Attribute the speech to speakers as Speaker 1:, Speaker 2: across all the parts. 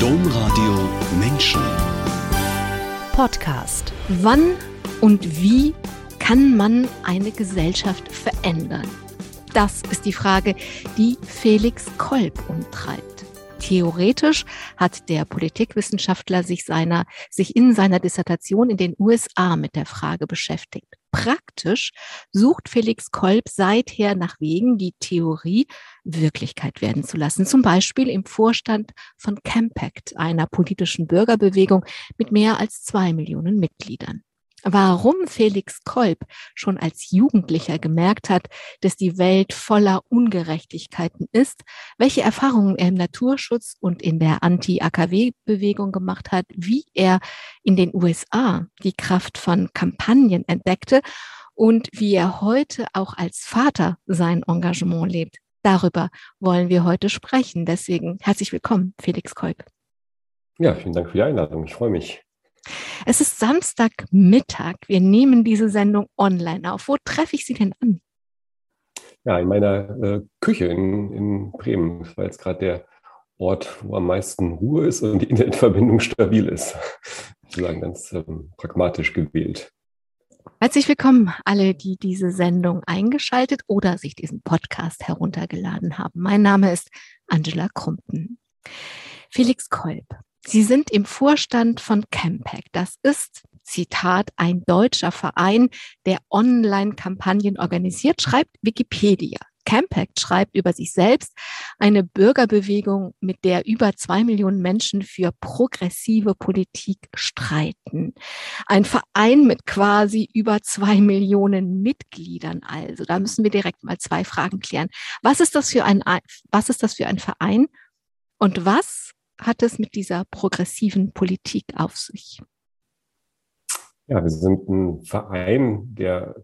Speaker 1: Domradio Menschen.
Speaker 2: Podcast. Wann und wie kann man eine Gesellschaft verändern? Das ist die Frage, die Felix Kolb umtreibt. Theoretisch hat der Politikwissenschaftler sich, seiner, sich in seiner Dissertation in den USA mit der Frage beschäftigt. Praktisch sucht Felix Kolb seither nach Wegen, die Theorie Wirklichkeit werden zu lassen. Zum Beispiel im Vorstand von Campact, einer politischen Bürgerbewegung mit mehr als zwei Millionen Mitgliedern warum Felix Kolb schon als Jugendlicher gemerkt hat, dass die Welt voller Ungerechtigkeiten ist, welche Erfahrungen er im Naturschutz und in der Anti-AKW-Bewegung gemacht hat, wie er in den USA die Kraft von Kampagnen entdeckte und wie er heute auch als Vater sein Engagement lebt. Darüber wollen wir heute sprechen. Deswegen herzlich willkommen, Felix Kolb.
Speaker 3: Ja, vielen Dank für die Einladung. Ich freue mich.
Speaker 2: Es ist Samstagmittag. Wir nehmen diese Sendung online auf. Wo treffe ich Sie denn an?
Speaker 3: Ja, in meiner äh, Küche in, in Bremen. Das war jetzt gerade der Ort, wo am meisten Ruhe ist und die Internetverbindung stabil ist. Sozusagen ganz ähm, pragmatisch gewählt.
Speaker 2: Herzlich willkommen alle, die diese Sendung eingeschaltet oder sich diesen Podcast heruntergeladen haben. Mein Name ist Angela Krumpen. Felix Kolb Sie sind im Vorstand von Campact. Das ist, Zitat, ein deutscher Verein, der Online-Kampagnen organisiert, schreibt Wikipedia. Campact schreibt über sich selbst eine Bürgerbewegung, mit der über zwei Millionen Menschen für progressive Politik streiten. Ein Verein mit quasi über zwei Millionen Mitgliedern also. Da müssen wir direkt mal zwei Fragen klären. Was ist das für ein, was ist das für ein Verein? Und was hat es mit dieser progressiven Politik auf sich?
Speaker 3: Ja, wir sind ein Verein, der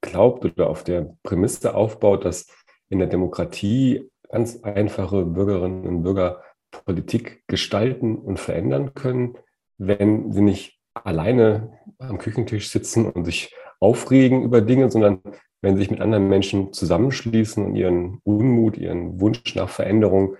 Speaker 3: glaubt oder auf der Prämisse aufbaut, dass in der Demokratie ganz einfache Bürgerinnen und Bürger Politik gestalten und verändern können, wenn sie nicht alleine am Küchentisch sitzen und sich aufregen über Dinge, sondern wenn sie sich mit anderen Menschen zusammenschließen und ihren Unmut, ihren Wunsch nach Veränderung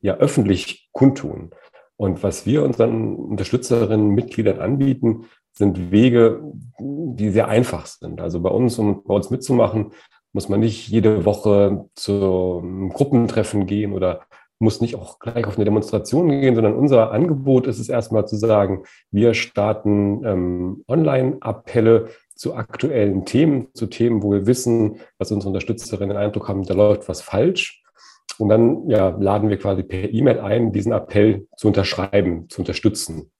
Speaker 3: ja öffentlich kundtun. Und was wir unseren Unterstützerinnen, Mitgliedern anbieten, sind Wege, die sehr einfach sind. Also bei uns, um bei uns mitzumachen, muss man nicht jede Woche zu Gruppentreffen gehen oder muss nicht auch gleich auf eine Demonstration gehen, sondern unser Angebot ist es erstmal zu sagen, wir starten ähm, Online-Appelle zu aktuellen Themen, zu Themen, wo wir wissen, dass unsere Unterstützerinnen den Eindruck haben, da läuft was falsch. Und dann ja, laden wir quasi per E-Mail ein, diesen Appell zu unterschreiben, zu unterstützen.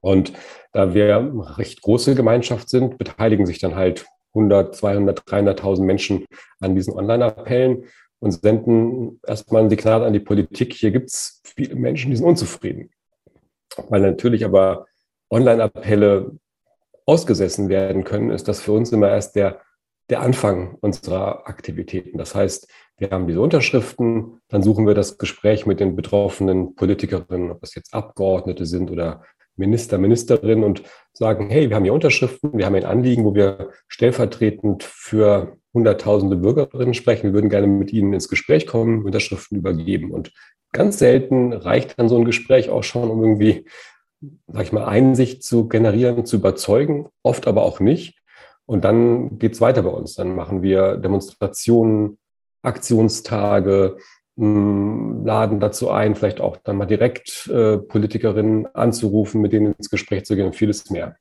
Speaker 3: Und da wir eine recht große Gemeinschaft sind, beteiligen sich dann halt 100, 200, 300.000 Menschen an diesen Online-Appellen und senden erstmal ein Signal an die Politik. Hier gibt es viele Menschen, die sind unzufrieden. Weil natürlich aber Online-Appelle ausgesessen werden können, ist das für uns immer erst der, der Anfang unserer Aktivitäten. Das heißt, wir haben diese Unterschriften, dann suchen wir das Gespräch mit den betroffenen Politikerinnen, ob es jetzt Abgeordnete sind oder Minister, Ministerinnen und sagen, hey, wir haben hier Unterschriften, wir haben ein Anliegen, wo wir stellvertretend für hunderttausende Bürgerinnen sprechen. Wir würden gerne mit ihnen ins Gespräch kommen, Unterschriften übergeben. Und ganz selten reicht dann so ein Gespräch auch schon, um irgendwie, sag ich mal, Einsicht zu generieren, zu überzeugen, oft aber auch nicht. Und dann geht's weiter bei uns. Dann machen wir Demonstrationen, Aktionstage, hm, laden dazu ein, vielleicht auch dann mal direkt äh, Politikerinnen anzurufen, mit denen ins Gespräch zu gehen und vieles mehr.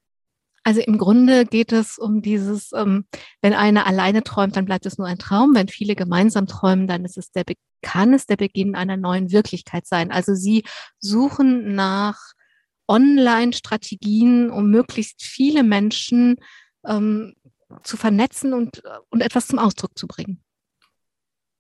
Speaker 2: Also im Grunde geht es um dieses, ähm, wenn einer alleine träumt, dann bleibt es nur ein Traum. Wenn viele gemeinsam träumen, dann ist es der, kann es der Beginn einer neuen Wirklichkeit sein. Also Sie suchen nach Online-Strategien, um möglichst viele Menschen ähm, zu vernetzen und, und etwas zum Ausdruck zu bringen.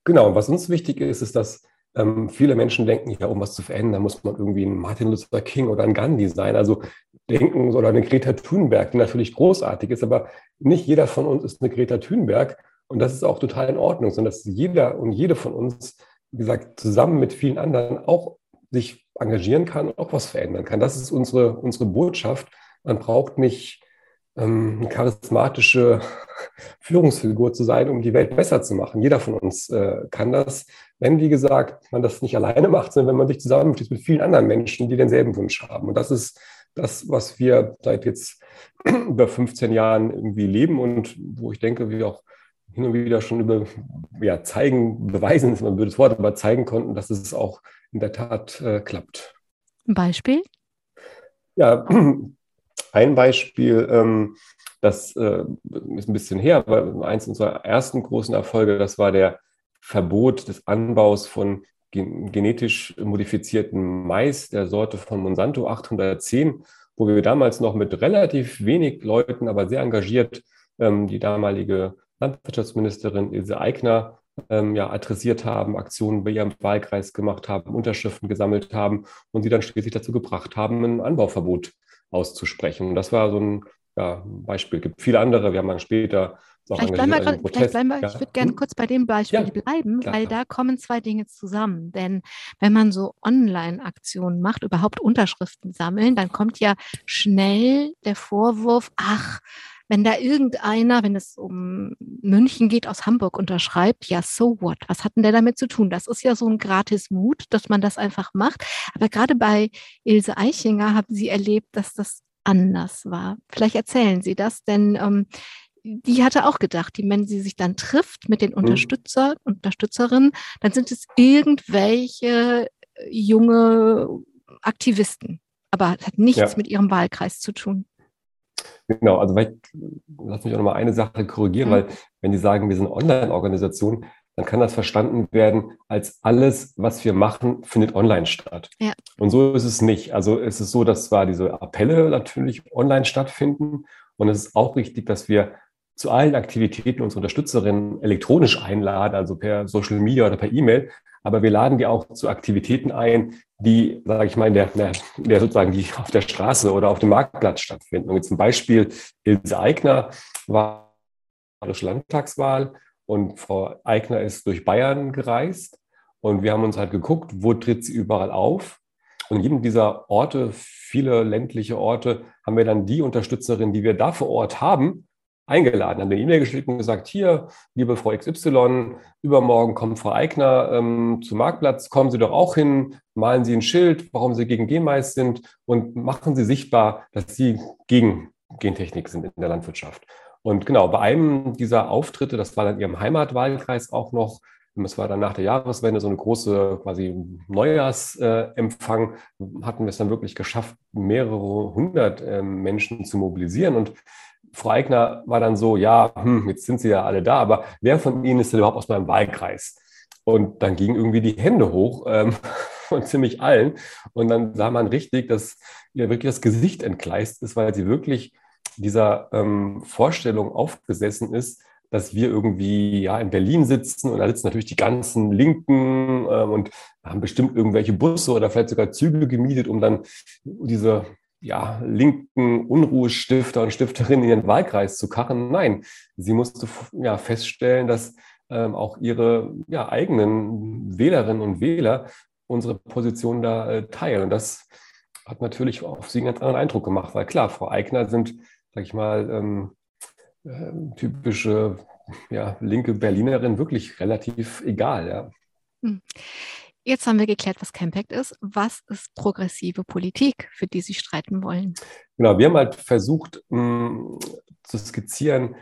Speaker 3: Genau, was uns wichtig ist, ist, dass ähm, viele Menschen denken, ja, um was zu verändern, muss man irgendwie ein Martin Luther King oder ein Gandhi sein. Also denken oder eine Greta Thunberg, die natürlich großartig ist, aber nicht jeder von uns ist eine Greta Thunberg. Und das ist auch total in Ordnung, sondern dass jeder und jede von uns, wie gesagt, zusammen mit vielen anderen auch sich engagieren kann und auch was verändern kann. Das ist unsere, unsere Botschaft. Man braucht nicht ähm, eine charismatische Führungsfigur zu sein, um die Welt besser zu machen. Jeder von uns äh, kann das, wenn, wie gesagt, man das nicht alleine macht, sondern wenn man sich zusammenschließt mit vielen anderen Menschen, die denselben Wunsch haben. Und das ist das, was wir seit jetzt über 15 Jahren irgendwie leben und wo ich denke, wir auch hin und wieder schon über ja, zeigen, beweisen ist ein blödes Wort, aber zeigen konnten, dass es auch in der Tat äh, klappt.
Speaker 2: Ein Beispiel?
Speaker 3: Ja, ein Beispiel, ähm, das äh, ist ein bisschen her, aber eins unserer ersten großen Erfolge, das war der Verbot des Anbaus von genetisch modifizierten Mais der Sorte von Monsanto 810, wo wir damals noch mit relativ wenig Leuten, aber sehr engagiert ähm, die damalige Landwirtschaftsministerin Ilse Aigner ähm, ja, adressiert haben, Aktionen bei ihrem Wahlkreis gemacht haben, Unterschriften gesammelt haben und sie dann schließlich dazu gebracht haben, ein Anbauverbot auszusprechen. Und das war so ein ja, Beispiel. Es gibt viele andere. Wir haben dann später
Speaker 2: Vielleicht bleiben, wir, vielleicht bleiben wir, ja. ich würde gerne hm? kurz bei dem Beispiel ja, bleiben, weil da kommen zwei Dinge zusammen. Denn wenn man so Online-Aktionen macht, überhaupt Unterschriften sammeln, dann kommt ja schnell der Vorwurf, ach, wenn da irgendeiner, wenn es um München geht, aus Hamburg unterschreibt, ja, so what? Was hat denn der damit zu tun? Das ist ja so ein gratis Mut, dass man das einfach macht. Aber gerade bei Ilse Eichinger haben Sie erlebt, dass das anders war. Vielleicht erzählen Sie das, denn ähm, die hatte auch gedacht, die, wenn sie sich dann trifft mit den mhm. Unterstützer, mhm. Unterstützerinnen, dann sind es irgendwelche äh, junge Aktivisten. Aber es hat nichts ja. mit ihrem Wahlkreis zu tun.
Speaker 3: Genau, also vielleicht, lass mich auch nochmal eine Sache korrigieren, mhm. weil wenn die sagen, wir sind Online-Organisation, dann kann das verstanden werden als alles, was wir machen, findet online statt. Ja. Und so ist es nicht. Also es ist so, dass zwar diese Appelle natürlich online stattfinden und es ist auch richtig, dass wir zu allen Aktivitäten unsere Unterstützerinnen elektronisch einladen, also per Social Media oder per E-Mail. Aber wir laden die auch zu Aktivitäten ein, die, sage ich mal, in der, der, sozusagen die auf der Straße oder auf dem Marktplatz stattfinden. Und jetzt zum Beispiel Ilse Eigner war Bayerische Landtagswahl und Frau Eigner ist durch Bayern gereist und wir haben uns halt geguckt, wo tritt sie überall auf. Und in jedem dieser Orte, viele ländliche Orte, haben wir dann die Unterstützerin, die wir da vor Ort haben, eingeladen, haben eine E-Mail geschickt und gesagt, hier, liebe Frau XY, übermorgen kommt Frau Eigner ähm, zum Marktplatz, kommen Sie doch auch hin, malen Sie ein Schild, warum Sie gegen Genmais sind und machen Sie sichtbar, dass Sie gegen Gentechnik sind in der Landwirtschaft. Und genau, bei einem dieser Auftritte, das war dann in Ihrem Heimatwahlkreis auch noch, es war dann nach der Jahreswende so eine große quasi Neujahrsempfang, hatten wir es dann wirklich geschafft, mehrere hundert ähm, Menschen zu mobilisieren. Und Frau Eigner war dann so, ja, hm, jetzt sind sie ja alle da, aber wer von Ihnen ist denn überhaupt aus meinem Wahlkreis? Und dann gingen irgendwie die Hände hoch ähm, von ziemlich allen. Und dann sah man richtig, dass ihr wirklich das Gesicht entgleist ist, weil sie wirklich dieser ähm, Vorstellung aufgesessen ist, dass wir irgendwie ja in Berlin sitzen und da sitzen natürlich die ganzen Linken ähm, und haben bestimmt irgendwelche Busse oder vielleicht sogar Züge gemietet, um dann diese ja, linken Unruhestifter und Stifterinnen in ihren Wahlkreis zu kachen. Nein, sie musste ja feststellen, dass ähm, auch ihre ja, eigenen Wählerinnen und Wähler unsere Position da äh, teilen. Und das hat natürlich auf sie einen ganz anderen Eindruck gemacht, weil klar, Frau Eigner sind, sag ich mal, ähm, äh, typische ja, linke Berlinerin wirklich relativ egal. Ja. Hm.
Speaker 2: Jetzt haben wir geklärt, was Campact ist. Was ist progressive Politik, für die Sie streiten wollen?
Speaker 3: Genau, wir haben halt versucht mh, hm, zu skizzieren,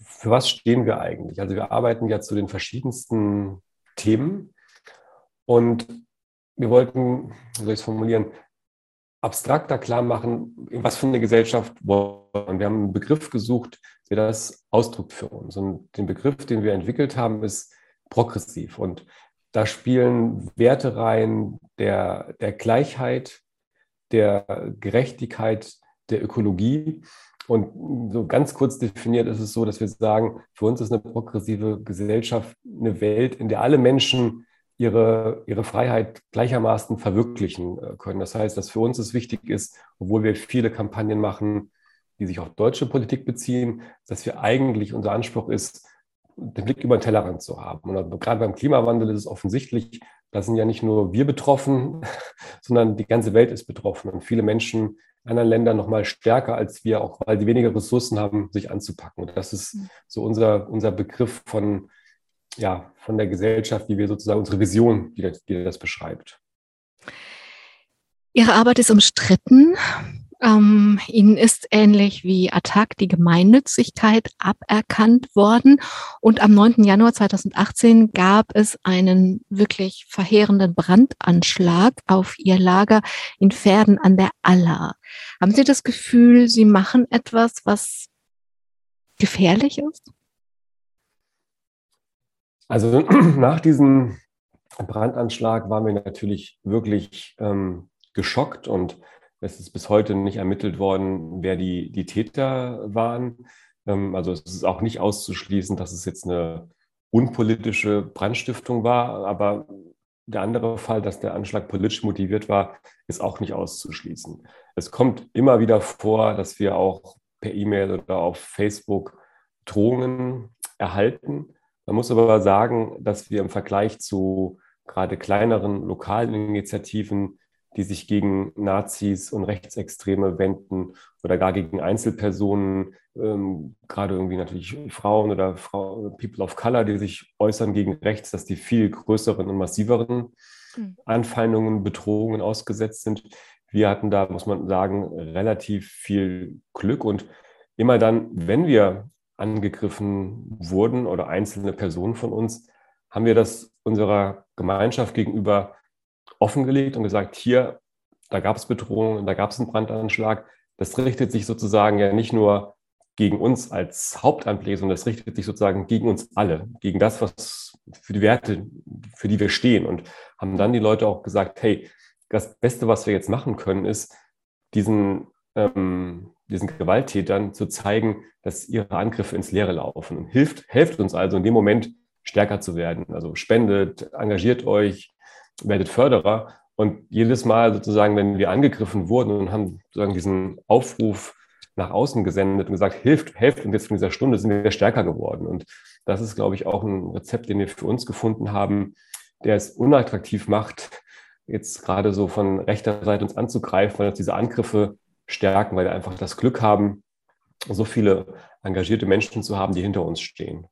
Speaker 3: für was stehen wir eigentlich. Also wir arbeiten ja zu den verschiedensten Themen und wir wollten, wie soll ich es formulieren, abstrakter klar machen, was für eine Gesellschaft wollen. wir. Wir haben einen Begriff gesucht, der das ausdrückt für uns. Und den Begriff, den wir entwickelt haben, ist progressiv. Und da spielen Werte rein der, der Gleichheit, der Gerechtigkeit, der Ökologie. Und so ganz kurz definiert ist es so, dass wir sagen, für uns ist eine progressive Gesellschaft eine Welt, in der alle Menschen ihre, ihre Freiheit gleichermaßen verwirklichen äh, können. Das heißt, dass für uns es wichtig ist, obwohl wir viele Kampagnen machen, die sich auf deutsche Politik beziehen, dass wir eigentlich, unser Anspruch ist, den Blick über den Tellerrand zu haben. Und gerade beim Klimawandel ist es offensichtlich, da sind ja nicht nur wir betroffen, sondern die ganze Welt ist betroffen. Und viele Menschen anderen Ländern noch mal stärker als wir, auch weil sie weniger Ressourcen haben, sich anzupacken. Und das ist mhm. so unser, unser Begriff von, ja, von der Gesellschaft, wie wir sozusagen unsere Vision, die das, die das beschreibt.
Speaker 2: Ihre Arbeit ist umstritten. Ähm, ihnen ist ähnlich wie Attac die Gemeinnützigkeit aberkannt worden. Und am 9. Januar 2018 gab es einen wirklich verheerenden Brandanschlag auf ihr Lager in Pferden an der Aller. Haben Sie das Gefühl, Sie machen etwas, was gefährlich ist?
Speaker 3: Also nach diesem Brandanschlag waren wir natürlich wirklich ähm, geschockt und es ist bis heute nicht ermittelt worden, wer die, die Täter waren. Ähm, also es ist auch nicht auszuschließen, dass es jetzt eine unpolitische Brandstiftung war, aber der andere Fall, dass der Anschlag politisch motiviert war, ist auch nicht auszuschließen. Es kommt immer wieder vor, dass wir auch per E-Mail oder auf Facebook Drohungen erhalten. Man muss aber sagen, dass wir im Vergleich zu gerade kleineren lokalen Initiativen die sich gegen Nazis und Rechtsextreme wenden oder gar gegen Einzelpersonen, ähm, gerade irgendwie natürlich Frauen oder Frau, People of Color, die sich äußern gegen rechts, dass die viel größeren und massiveren hm. Anfeindungen, Bedrohungen ausgesetzt sind. Wir hatten da, muss man sagen, relativ viel Glück und immer dann, wenn wir angegriffen wurden oder einzelne Personen von uns, haben wir das unserer Gemeinschaft gegenüber offengelegt und gesagt, hier, da gab es Bedrohungen, da gab es einen Brandanschlag. Das richtet sich sozusagen ja nicht nur gegen uns als Hauptamtliche, sondern das richtet sich sozusagen gegen uns alle, gegen das, was für die Werte, für die wir stehen. Und haben dann die Leute auch gesagt, hey, das Beste, was wir jetzt machen können, ist, diesen, ähm, diesen Gewalttätern zu zeigen, dass ihre Angriffe ins Leere laufen. Und hilft, helft uns also in dem Moment stärker zu werden. Also spendet, engagiert euch, werdet Förderer. Und jedes Mal sozusagen, wenn wir angegriffen wurden und haben sozusagen diesen Aufruf nach außen gesendet und gesagt, hilft, helft und jetzt in dieser Stunde sind wir stärker geworden. Und das ist, glaube ich, auch ein Rezept, den wir für uns gefunden haben, der es unattraktiv macht, jetzt gerade so von rechter Seite uns anzugreifen, weil uns diese Angriffe stärken, weil wir einfach das Glück haben, so viele engagierte Menschen zu haben, die hinter uns stehen.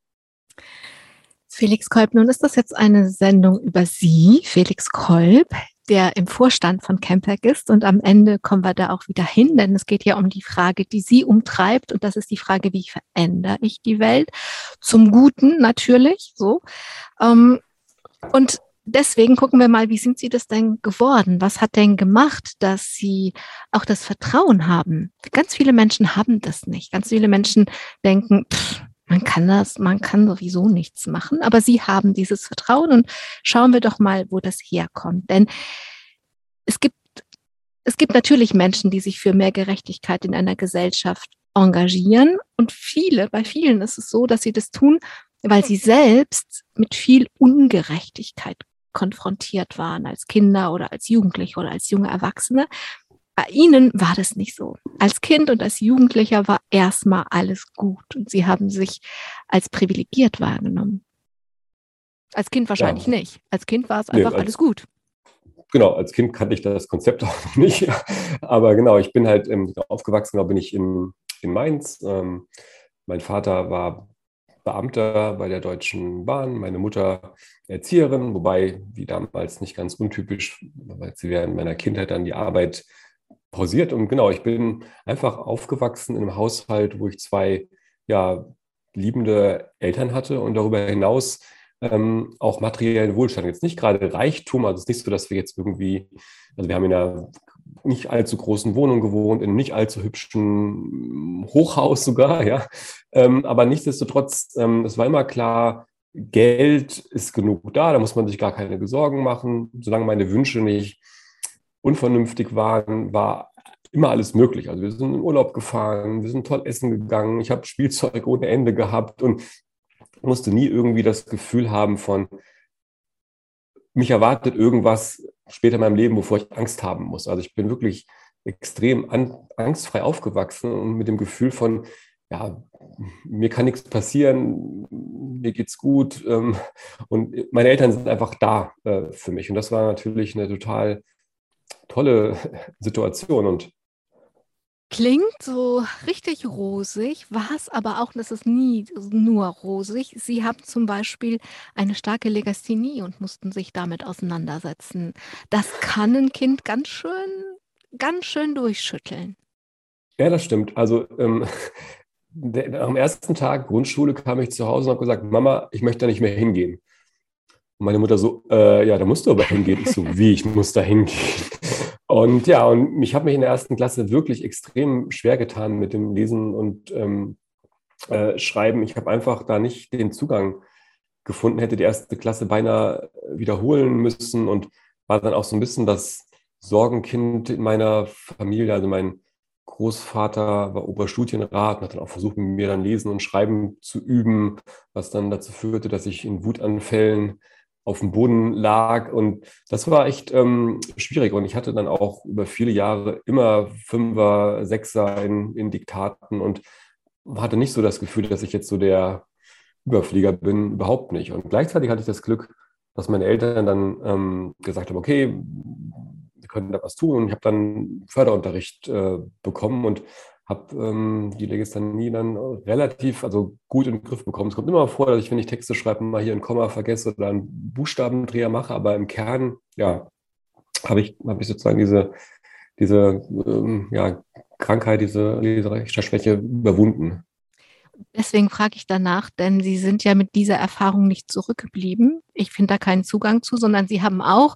Speaker 2: Felix Kolb, nun ist das jetzt eine Sendung über Sie, Felix Kolb, der im Vorstand von Campec ist. Und am Ende kommen wir da auch wieder hin, denn es geht ja um die Frage, die Sie umtreibt. Und das ist die Frage, wie verändere ich die Welt? Zum Guten natürlich, so. Ähm, und deswegen gucken wir mal, wie sind Sie das denn geworden? Was hat denn gemacht, dass Sie auch das Vertrauen haben? Ganz viele Menschen haben das nicht. Ganz viele Menschen denken, pff, man kann das, man kann sowieso nichts machen, aber sie haben dieses Vertrauen und schauen wir doch mal, wo das herkommt. Denn es gibt, es gibt natürlich Menschen, die sich für mehr Gerechtigkeit in einer Gesellschaft engagieren und viele, bei vielen ist es so, dass sie das tun, weil sie selbst mit viel Ungerechtigkeit konfrontiert waren als Kinder oder als Jugendliche oder als junge Erwachsene bei Ihnen war das nicht so. Als Kind und als Jugendlicher war erstmal alles gut und Sie haben sich als privilegiert wahrgenommen. Als Kind wahrscheinlich ja. nicht. Als Kind war es einfach nee, alles gut.
Speaker 3: Genau, als Kind kannte ich das Konzept auch nicht. Aber genau, ich bin halt ähm, aufgewachsen, da bin ich in, in Mainz. Ähm, mein Vater war Beamter bei der Deutschen Bahn, meine Mutter Erzieherin, wobei, wie damals nicht ganz untypisch, weil sie während meiner Kindheit dann die Arbeit pausiert. Und genau, ich bin einfach aufgewachsen in einem Haushalt, wo ich zwei ja, liebende Eltern hatte und darüber hinaus ähm, auch materiellen Wohlstand. Jetzt nicht gerade Reichtum, also es ist nicht so, dass wir jetzt irgendwie, also wir haben in einer nicht allzu großen Wohnung gewohnt, in einem nicht allzu hübschen Hochhaus sogar, ja. Ähm, aber nichtsdestotrotz, ähm, es war immer klar, Geld ist genug da, da muss man sich gar keine Sorgen machen, solange meine Wünsche nicht unvernünftig waren, war immer alles möglich. Also wir sind in Urlaub gefahren, wir sind toll essen gegangen, ich habe Spielzeug ohne Ende gehabt und musste nie irgendwie das Gefühl haben von, mich erwartet irgendwas später in meinem Leben, wovor ich Angst haben muss. Also ich bin wirklich extrem an, angstfrei aufgewachsen und mit dem Gefühl von, ja, mir kann nichts passieren, mir geht's gut. Ähm, und meine Eltern sind einfach da äh, für mich. Und das war natürlich eine total tolle Situation. Und
Speaker 2: Klingt so richtig rosig, war es aber auch, das ist nie nur rosig. Sie haben zum Beispiel eine starke Legasthenie und mussten sich damit auseinandersetzen. Das kann ein Kind ganz schön, ganz schön durchschütteln.
Speaker 3: Ja, das stimmt. Also ähm, der, am ersten Tag Grundschule kam ich zu Hause und habe gesagt, Mama, ich möchte da nicht mehr hingehen. Und meine Mutter so, äh, ja, da musst du aber hingehen. Ich so, wie, ich muss da hingehen? Und ja, und ich habe mich in der ersten Klasse wirklich extrem schwer getan mit dem Lesen und ähm, äh, Schreiben. Ich habe einfach da nicht den Zugang gefunden, hätte die erste Klasse beinahe wiederholen müssen und war dann auch so ein bisschen das Sorgenkind in meiner Familie. Also mein Großvater war Oberstudienrat und hat dann auch versucht, mit mir dann Lesen und Schreiben zu üben, was dann dazu führte, dass ich in Wutanfällen auf dem Boden lag. Und das war echt ähm, schwierig. Und ich hatte dann auch über viele Jahre immer Fünfer, Sechser in, in Diktaten und hatte nicht so das Gefühl, dass ich jetzt so der Überflieger bin, überhaupt nicht. Und gleichzeitig hatte ich das Glück, dass meine Eltern dann ähm, gesagt haben, okay, wir können da was tun. Und ich habe dann Förderunterricht äh, bekommen und habe ähm, die Legisthanie dann relativ, also gut in den Griff bekommen. Es kommt immer vor, dass ich, wenn ich Texte schreibe, mal hier ein Komma vergesse oder einen Buchstabendreher mache, aber im Kern, ja, habe ich, hab ich sozusagen diese, diese ähm, ja, Krankheit, diese Leserechtschreibschwäche überwunden.
Speaker 2: Deswegen frage ich danach, denn Sie sind ja mit dieser Erfahrung nicht zurückgeblieben. Ich finde da keinen Zugang zu, sondern Sie haben auch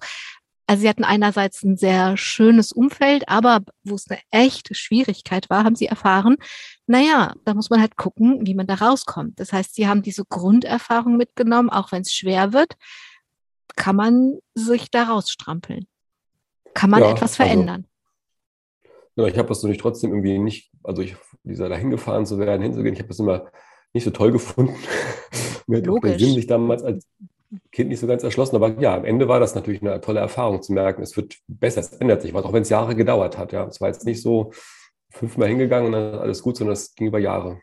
Speaker 2: also sie hatten einerseits ein sehr schönes Umfeld, aber wo es eine echte Schwierigkeit war, haben sie erfahren, naja, da muss man halt gucken, wie man da rauskommt. Das heißt, sie haben diese Grunderfahrung mitgenommen, auch wenn es schwer wird, kann man sich da rausstrampeln. Kann man ja, etwas also verändern.
Speaker 3: Also, ja, ich habe das nicht trotzdem irgendwie nicht, also ich, dieser dahin gefahren zu werden, hinzugehen, ich habe das immer nicht so toll gefunden. Mir hat auch der Sinn, sich damals als Kind nicht so ganz erschlossen. Aber ja, am Ende war das natürlich eine tolle Erfahrung zu merken, es wird besser, es ändert sich was, auch wenn es Jahre gedauert hat. Ja, es war jetzt nicht so fünfmal hingegangen und dann alles gut, sondern es ging über Jahre.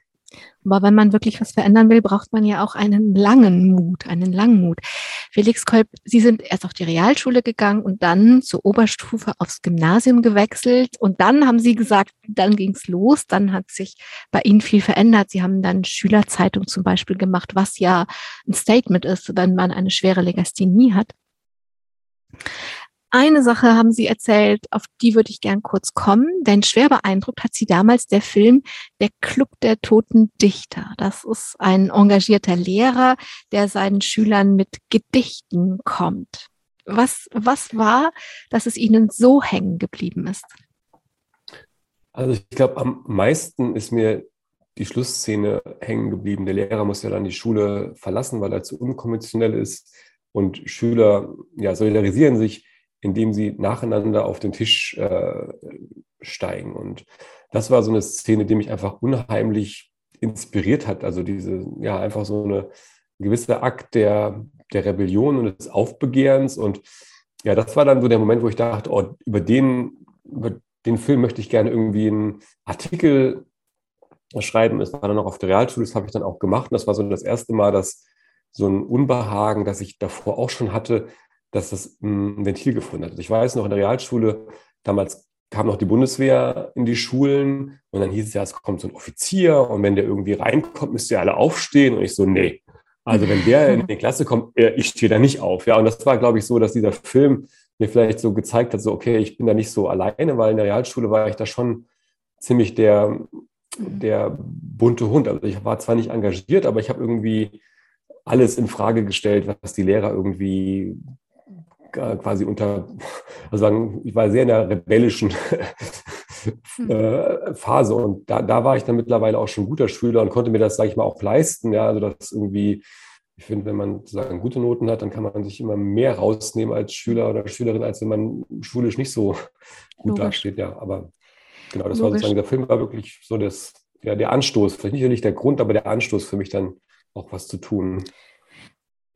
Speaker 2: Aber wenn man wirklich was verändern will, braucht man ja auch einen langen Mut, einen langen Mut. Felix Kolb, Sie sind erst auf die Realschule gegangen und dann zur Oberstufe aufs Gymnasium gewechselt. Und dann haben Sie gesagt, dann ging's los, dann hat sich bei Ihnen viel verändert. Sie haben dann Schülerzeitung zum Beispiel gemacht, was ja ein Statement ist, wenn man eine schwere Legasthenie hat. Eine Sache haben Sie erzählt, auf die würde ich gern kurz kommen, denn schwer beeindruckt hat Sie damals der Film Der Club der toten Dichter. Das ist ein engagierter Lehrer, der seinen Schülern mit Gedichten kommt. Was, was war, dass es Ihnen so hängen geblieben ist?
Speaker 3: Also ich glaube, am meisten ist mir die Schlussszene hängen geblieben. Der Lehrer muss ja dann die Schule verlassen, weil er zu unkonventionell ist. Und Schüler ja, solidarisieren sich indem sie nacheinander auf den Tisch äh, steigen. Und das war so eine Szene, die mich einfach unheimlich inspiriert hat. Also diese, ja, einfach so eine gewisse Akt der, der Rebellion und des Aufbegehrens. Und ja, das war dann so der Moment, wo ich dachte, oh, über den, über den Film möchte ich gerne irgendwie einen Artikel schreiben. Es war dann noch auf der Realschule, das habe ich dann auch gemacht. Und das war so das erste Mal, dass so ein Unbehagen, das ich davor auch schon hatte, dass das ein Ventil gefunden hat. Ich weiß noch in der Realschule, damals kam noch die Bundeswehr in die Schulen und dann hieß es ja, es kommt so ein Offizier und wenn der irgendwie reinkommt, müsst ihr alle aufstehen und ich so, nee. Also wenn der in die Klasse kommt, ich stehe da nicht auf. Ja, und das war, glaube ich, so, dass dieser Film mir vielleicht so gezeigt hat, so, okay, ich bin da nicht so alleine, weil in der Realschule war ich da schon ziemlich der, der bunte Hund. Also ich war zwar nicht engagiert, aber ich habe irgendwie alles in Frage gestellt, was die Lehrer irgendwie quasi unter, also sagen, ich war sehr in der rebellischen hm. äh, Phase und da, da war ich dann mittlerweile auch schon guter Schüler und konnte mir das, sage ich mal, auch leisten. Ja, also das irgendwie, ich finde, wenn man sozusagen gute Noten hat, dann kann man sich immer mehr rausnehmen als Schüler oder Schülerin, als wenn man schulisch nicht so gut Logisch. dasteht. Ja, aber genau, das Logisch. war sozusagen, der Film war wirklich so das, ja, der Anstoß, vielleicht nicht der Grund, aber der Anstoß für mich dann auch was zu tun.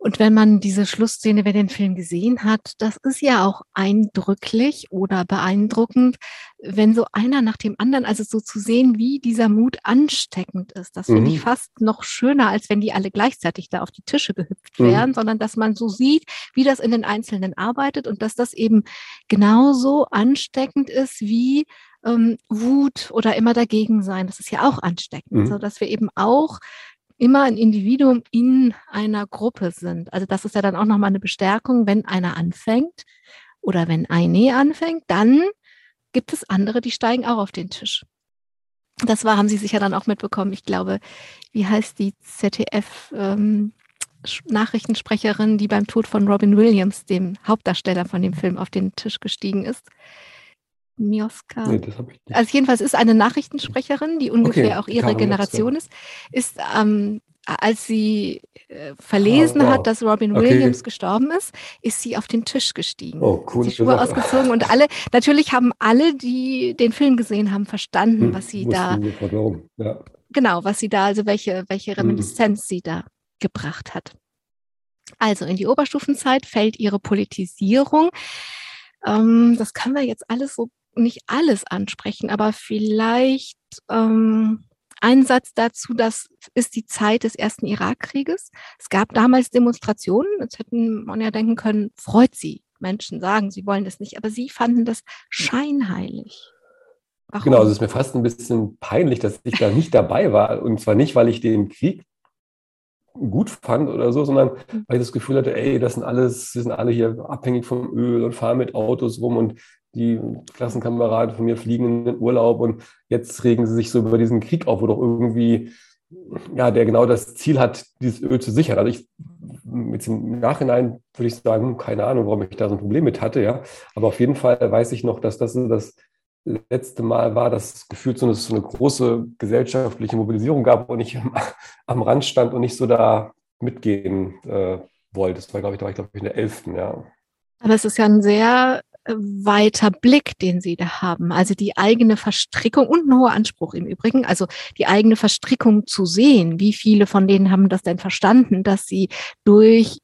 Speaker 2: Und wenn man diese Schlussszene, wer den Film gesehen hat, das ist ja auch eindrücklich oder beeindruckend, wenn so einer nach dem anderen, also so zu sehen, wie dieser Mut ansteckend ist. Das finde mhm. ich fast noch schöner, als wenn die alle gleichzeitig da auf die Tische gehüpft mhm. wären, sondern dass man so sieht, wie das in den Einzelnen arbeitet und dass das eben genauso ansteckend ist wie ähm, Wut oder immer dagegen sein. Das ist ja auch ansteckend, mhm. so dass wir eben auch immer ein Individuum in einer Gruppe sind. Also das ist ja dann auch nochmal eine Bestärkung, wenn einer anfängt oder wenn eine anfängt, dann gibt es andere, die steigen auch auf den Tisch. Das war, haben Sie sicher dann auch mitbekommen. Ich glaube, wie heißt die ZDF ähm, Nachrichtensprecherin, die beim Tod von Robin Williams, dem Hauptdarsteller von dem Film, auf den Tisch gestiegen ist? Mioska. Nee, das ich nicht. Also jedenfalls ist eine Nachrichtensprecherin, die ungefähr okay, auch ihre Generation ist, ist ähm, als sie äh, verlesen oh, wow. hat, dass Robin okay. Williams gestorben ist, ist sie auf den Tisch gestiegen. Oh, cool. Die Schuhe ausgezogen und alle, natürlich haben alle, die den Film gesehen haben, verstanden, hm, was sie da. Ja. Genau, was sie da, also welche, welche hm. Reminiszenz hm. sie da gebracht hat. Also in die Oberstufenzeit fällt ihre Politisierung. Ähm, das können wir jetzt alles so nicht alles ansprechen, aber vielleicht ähm, ein Satz dazu, das ist die Zeit des ersten Irakkrieges. Es gab damals Demonstrationen, jetzt hätten man ja denken können, freut sie. Menschen sagen, sie wollen das nicht, aber sie fanden das scheinheilig.
Speaker 3: Warum? Genau, also es ist mir fast ein bisschen peinlich, dass ich da nicht dabei war. Und zwar nicht, weil ich den Krieg gut fand oder so, sondern mhm. weil ich das Gefühl hatte, ey, das sind alles, wir sind alle hier abhängig vom Öl und fahren mit Autos rum und die Klassenkameraden von mir fliegen in den Urlaub und jetzt regen sie sich so über diesen Krieg auf, wo doch irgendwie, ja, der genau das Ziel hat, dieses Öl zu sichern. Also ich, jetzt im Nachhinein würde ich sagen, keine Ahnung, warum ich da so ein Problem mit hatte, ja. Aber auf jeden Fall weiß ich noch, dass das das letzte Mal war, dass gefühlt so eine, große gesellschaftliche Mobilisierung gab und ich am, Rand stand und nicht so da mitgehen äh, wollte. Das war, glaube ich, da war ich, glaube ich, in der 11. Ja.
Speaker 2: Es ist ja ein sehr weiter Blick, den Sie da haben. Also die eigene Verstrickung und ein hoher Anspruch im Übrigen, also die eigene Verstrickung zu sehen. Wie viele von denen haben das denn verstanden, dass sie durch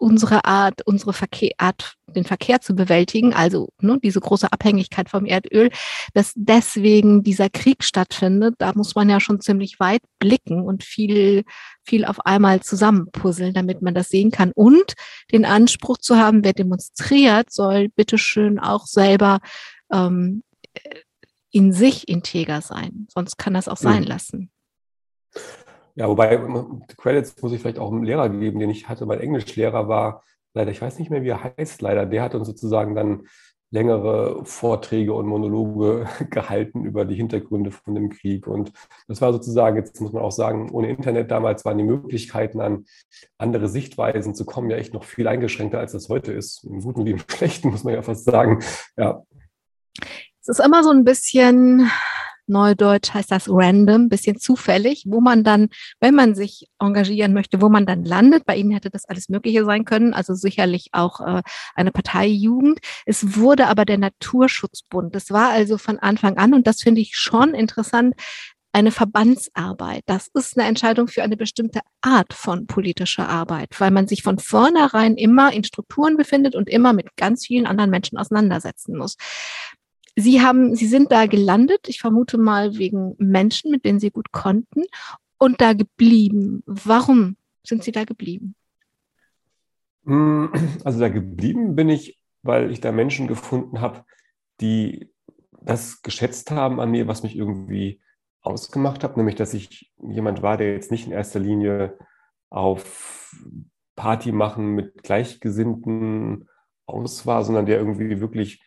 Speaker 2: unsere Art, unsere Verkehr, Art, den Verkehr zu bewältigen, also ne, diese große Abhängigkeit vom Erdöl, dass deswegen dieser Krieg stattfindet, da muss man ja schon ziemlich weit blicken und viel, viel auf einmal zusammenpuzzeln, damit man das sehen kann. Und den Anspruch zu haben, wer demonstriert, soll bitteschön auch selber ähm, in sich integer sein. Sonst kann das auch sein lassen.
Speaker 3: Ja, wobei Credits muss ich vielleicht auch einem Lehrer geben, den ich hatte. Mein Englischlehrer war leider, ich weiß nicht mehr, wie er heißt, leider. Der hat uns sozusagen dann längere Vorträge und Monologe gehalten über die Hintergründe von dem Krieg. Und das war sozusagen, jetzt muss man auch sagen, ohne Internet damals waren die Möglichkeiten, an andere Sichtweisen zu kommen, ja echt noch viel eingeschränkter, als das heute ist. Im Guten wie im Schlechten, muss man ja fast sagen. Ja.
Speaker 2: Es ist immer so ein bisschen Neudeutsch heißt das random, bisschen zufällig, wo man dann, wenn man sich engagieren möchte, wo man dann landet. Bei Ihnen hätte das alles Mögliche sein können, also sicherlich auch äh, eine Parteijugend. Es wurde aber der Naturschutzbund. Das war also von Anfang an, und das finde ich schon interessant, eine Verbandsarbeit. Das ist eine Entscheidung für eine bestimmte Art von politischer Arbeit, weil man sich von vornherein immer in Strukturen befindet und immer mit ganz vielen anderen Menschen auseinandersetzen muss. Sie haben, Sie sind da gelandet, ich vermute mal wegen Menschen, mit denen Sie gut konnten und da geblieben. Warum sind Sie da geblieben?
Speaker 3: Hm, also da geblieben bin ich, weil ich da Menschen gefunden habe, die das geschätzt haben an mir, was mich irgendwie ausgemacht hat, nämlich dass ich jemand war, der jetzt nicht in erster Linie auf Party machen mit Gleichgesinnten aus war, sondern der irgendwie wirklich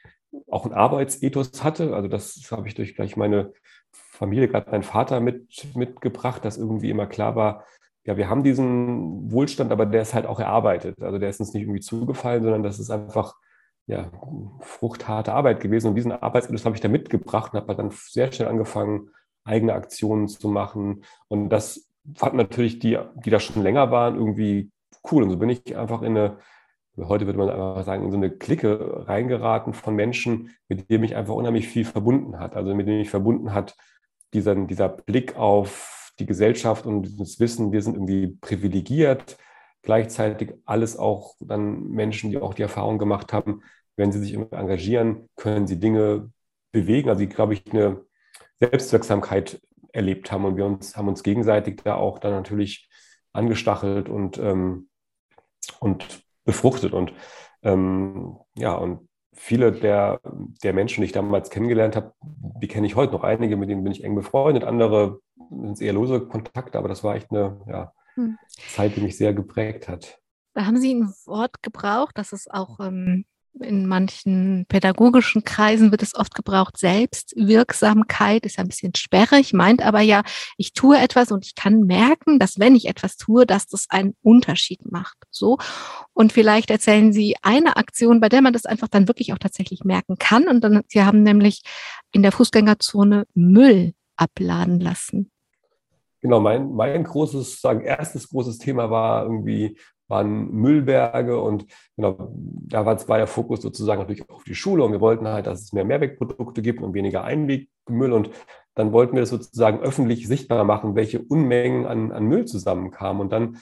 Speaker 3: auch ein Arbeitsethos hatte. Also das habe ich durch gleich meine Familie, gerade mein Vater mit, mitgebracht, dass irgendwie immer klar war, ja, wir haben diesen Wohlstand, aber der ist halt auch erarbeitet. Also der ist uns nicht irgendwie zugefallen, sondern das ist einfach ja, fruchtharte Arbeit gewesen. Und diesen Arbeitsethos habe ich da mitgebracht und habe dann sehr schnell angefangen, eigene Aktionen zu machen. Und das fanden natürlich die, die da schon länger waren, irgendwie cool. Und so bin ich einfach in eine heute würde man einfach sagen, in so eine Clique reingeraten von Menschen, mit denen mich einfach unheimlich viel verbunden hat. Also mit denen mich verbunden hat, dieser, dieser Blick auf die Gesellschaft und das Wissen, wir sind irgendwie privilegiert. Gleichzeitig alles auch dann Menschen, die auch die Erfahrung gemacht haben, wenn sie sich engagieren, können sie Dinge bewegen. Also die, glaube ich, eine Selbstwirksamkeit erlebt haben und wir uns haben uns gegenseitig da auch dann natürlich angestachelt und, ähm, und befruchtet. Und ähm, ja, und viele der, der Menschen, die ich damals kennengelernt habe, die kenne ich heute noch. Einige, mit denen bin ich eng befreundet, andere sind eher lose Kontakte, aber das war echt eine ja, hm. Zeit, die mich sehr geprägt hat.
Speaker 2: Da haben Sie ein Wort gebraucht, das ist auch ähm, in manchen pädagogischen Kreisen wird es oft gebraucht. Selbstwirksamkeit ist ein bisschen sperrig, meint aber ja, ich tue etwas und ich kann merken, dass wenn ich etwas tue, dass das einen Unterschied macht. So. Und vielleicht erzählen Sie eine Aktion, bei der man das einfach dann wirklich auch tatsächlich merken kann. Und dann, Sie haben nämlich in der Fußgängerzone Müll abladen lassen.
Speaker 3: Genau, mein, mein großes, sagen, erstes großes Thema war irgendwie waren Müllberge und genau, da war, war der Fokus sozusagen natürlich auf die Schule und wir wollten halt, dass es mehr Mehrwegprodukte gibt und weniger Einwegmüll und dann wollten wir das sozusagen öffentlich sichtbar machen, welche Unmengen an, an Müll zusammenkamen und dann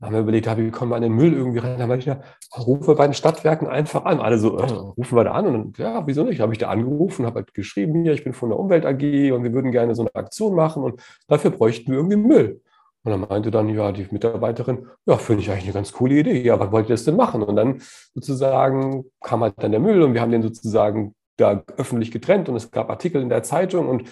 Speaker 3: haben wir überlegt, wie kommen wir an den Müll irgendwie rein? Da meinte ich, ja, rufen wir bei den Stadtwerken einfach an. Alle so, äh, rufen wir da an? Und dann, ja, wieso nicht? Habe ich da angerufen, habe halt geschrieben, hier, ich bin von der Umwelt AG und wir würden gerne so eine Aktion machen und dafür bräuchten wir irgendwie Müll. Und dann meinte dann ja die Mitarbeiterin, ja, finde ich eigentlich eine ganz coole Idee. Ja, was wollt ihr das denn machen? Und dann sozusagen kam halt dann der Müll und wir haben den sozusagen da öffentlich getrennt und es gab Artikel in der Zeitung und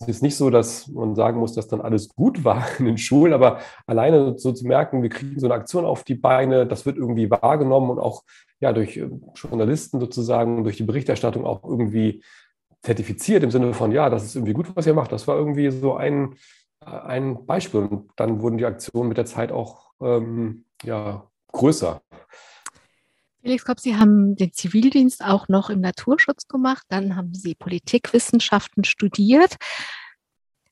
Speaker 3: es ist nicht so, dass man sagen muss, dass dann alles gut war in den Schulen, aber alleine so zu merken, wir kriegen so eine Aktion auf die Beine, das wird irgendwie wahrgenommen und auch ja durch äh, Journalisten sozusagen, durch die Berichterstattung auch irgendwie zertifiziert im Sinne von, ja, das ist irgendwie gut, was ihr macht. Das war irgendwie so ein, ein Beispiel. Und dann wurden die Aktionen mit der Zeit auch ähm, ja, größer.
Speaker 2: Felix Kopp, Sie haben den Zivildienst auch noch im Naturschutz gemacht, dann haben Sie Politikwissenschaften studiert.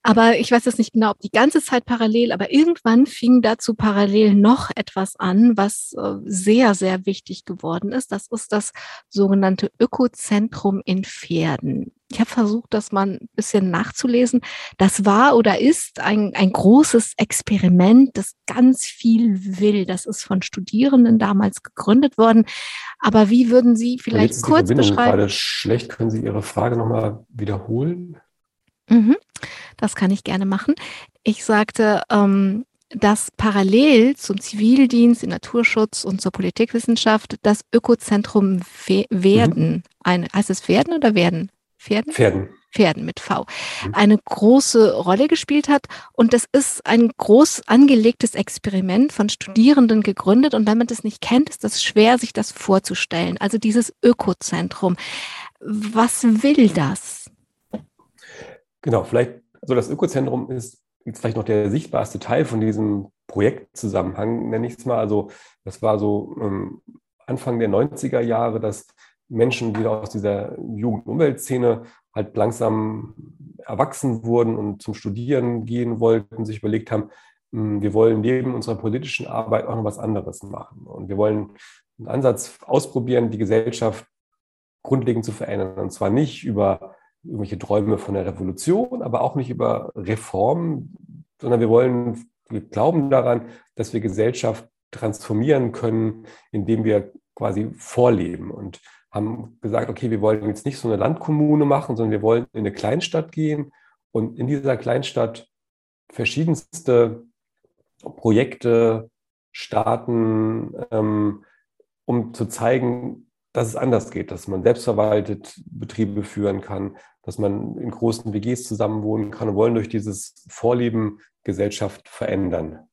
Speaker 2: Aber ich weiß jetzt nicht genau, ob die ganze Zeit parallel, aber irgendwann fing dazu parallel noch etwas an, was äh, sehr, sehr wichtig geworden ist. Das ist das sogenannte Ökozentrum in Pferden. Ich habe versucht, das mal ein bisschen nachzulesen. Das war oder ist ein, ein großes Experiment, das ganz viel will. Das ist von Studierenden damals gegründet worden. Aber wie würden Sie vielleicht kurz beschreiben?
Speaker 3: gerade schlecht. Können Sie Ihre Frage nochmal wiederholen?
Speaker 2: Mhm, das kann ich gerne machen. Ich sagte, ähm, dass parallel zum Zivildienst, in Naturschutz und zur Politikwissenschaft das Ökozentrum Werden, mhm. eine, heißt es Werden oder Werden?
Speaker 3: Pferden? Pferden.
Speaker 2: Pferden mit V, mhm. eine große Rolle gespielt hat. Und das ist ein groß angelegtes Experiment von Studierenden gegründet. Und wenn man das nicht kennt, ist das schwer, sich das vorzustellen. Also dieses Ökozentrum. Was will das?
Speaker 3: Genau, vielleicht, also das Ökozentrum ist jetzt vielleicht noch der sichtbarste Teil von diesem Projektzusammenhang, nenne ich es mal. Also das war so ähm, Anfang der 90er Jahre, dass Menschen, die aus dieser Jugend- und Umweltszene halt langsam erwachsen wurden und zum Studieren gehen wollten, sich überlegt haben, hm, wir wollen neben unserer politischen Arbeit auch noch was anderes machen. Und wir wollen einen Ansatz ausprobieren, die Gesellschaft grundlegend zu verändern. Und zwar nicht über irgendwelche Träume von der Revolution, aber auch nicht über Reformen, sondern wir wollen, wir glauben daran, dass wir Gesellschaft transformieren können, indem wir quasi vorleben und haben gesagt, okay, wir wollen jetzt nicht so eine Landkommune machen, sondern wir wollen in eine Kleinstadt gehen und in dieser Kleinstadt verschiedenste Projekte starten, ähm, um zu zeigen, dass es anders geht, dass man selbstverwaltet Betriebe führen kann, dass man in großen WGs zusammenwohnen kann und wollen durch dieses Vorleben Gesellschaft verändern.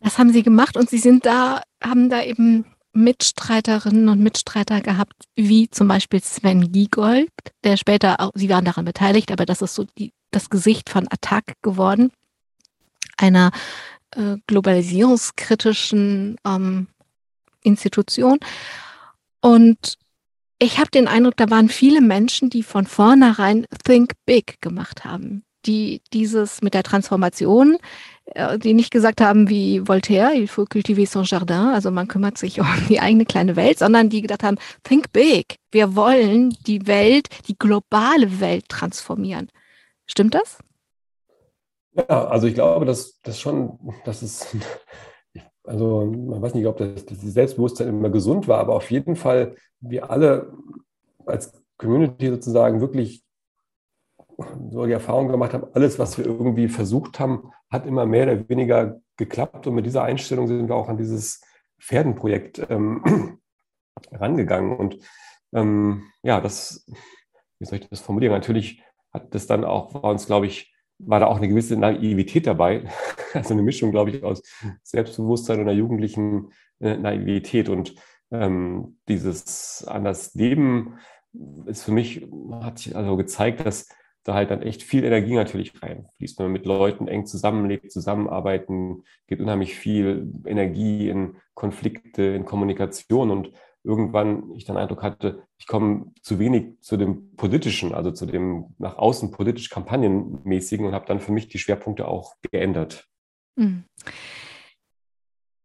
Speaker 2: Das haben Sie gemacht und Sie sind da, haben da eben Mitstreiterinnen und Mitstreiter gehabt, wie zum Beispiel Sven Giegold, der später auch, Sie waren daran beteiligt, aber das ist so die, das Gesicht von Attac geworden, einer äh, globalisierungskritischen ähm, Institution. Und ich habe den Eindruck, da waren viele Menschen, die von vornherein Think Big gemacht haben, die dieses mit der Transformation, äh, die nicht gesagt haben wie Voltaire, il faut cultiver son jardin, also man kümmert sich um die eigene kleine Welt, sondern die gedacht haben, Think Big, wir wollen die Welt, die globale Welt transformieren. Stimmt das?
Speaker 3: Ja, also ich glaube, dass das schon, dass es also man weiß nicht, ob das, das Selbstbewusstsein immer gesund war, aber auf jeden Fall wir alle als Community sozusagen wirklich so die Erfahrung gemacht haben, alles, was wir irgendwie versucht haben, hat immer mehr oder weniger geklappt. Und mit dieser Einstellung sind wir auch an dieses Pferdenprojekt ähm, rangegangen. Und ähm, ja, das, wie soll ich das formulieren? Natürlich hat das dann auch, war uns, glaube ich, war da auch eine gewisse Naivität dabei. Also eine Mischung, glaube ich, aus Selbstbewusstsein und einer jugendlichen äh, Naivität. Und ähm, dieses anders Leben ist für mich, hat sich also gezeigt, dass da halt dann echt viel Energie natürlich reinfließt. Wenn man mit Leuten eng zusammenlebt, zusammenarbeiten, geht unheimlich viel Energie in Konflikte, in Kommunikation und irgendwann ich dann Eindruck hatte, ich komme zu wenig zu dem politischen, also zu dem nach außen politisch kampagnenmäßigen und habe dann für mich die Schwerpunkte auch geändert. Mhm.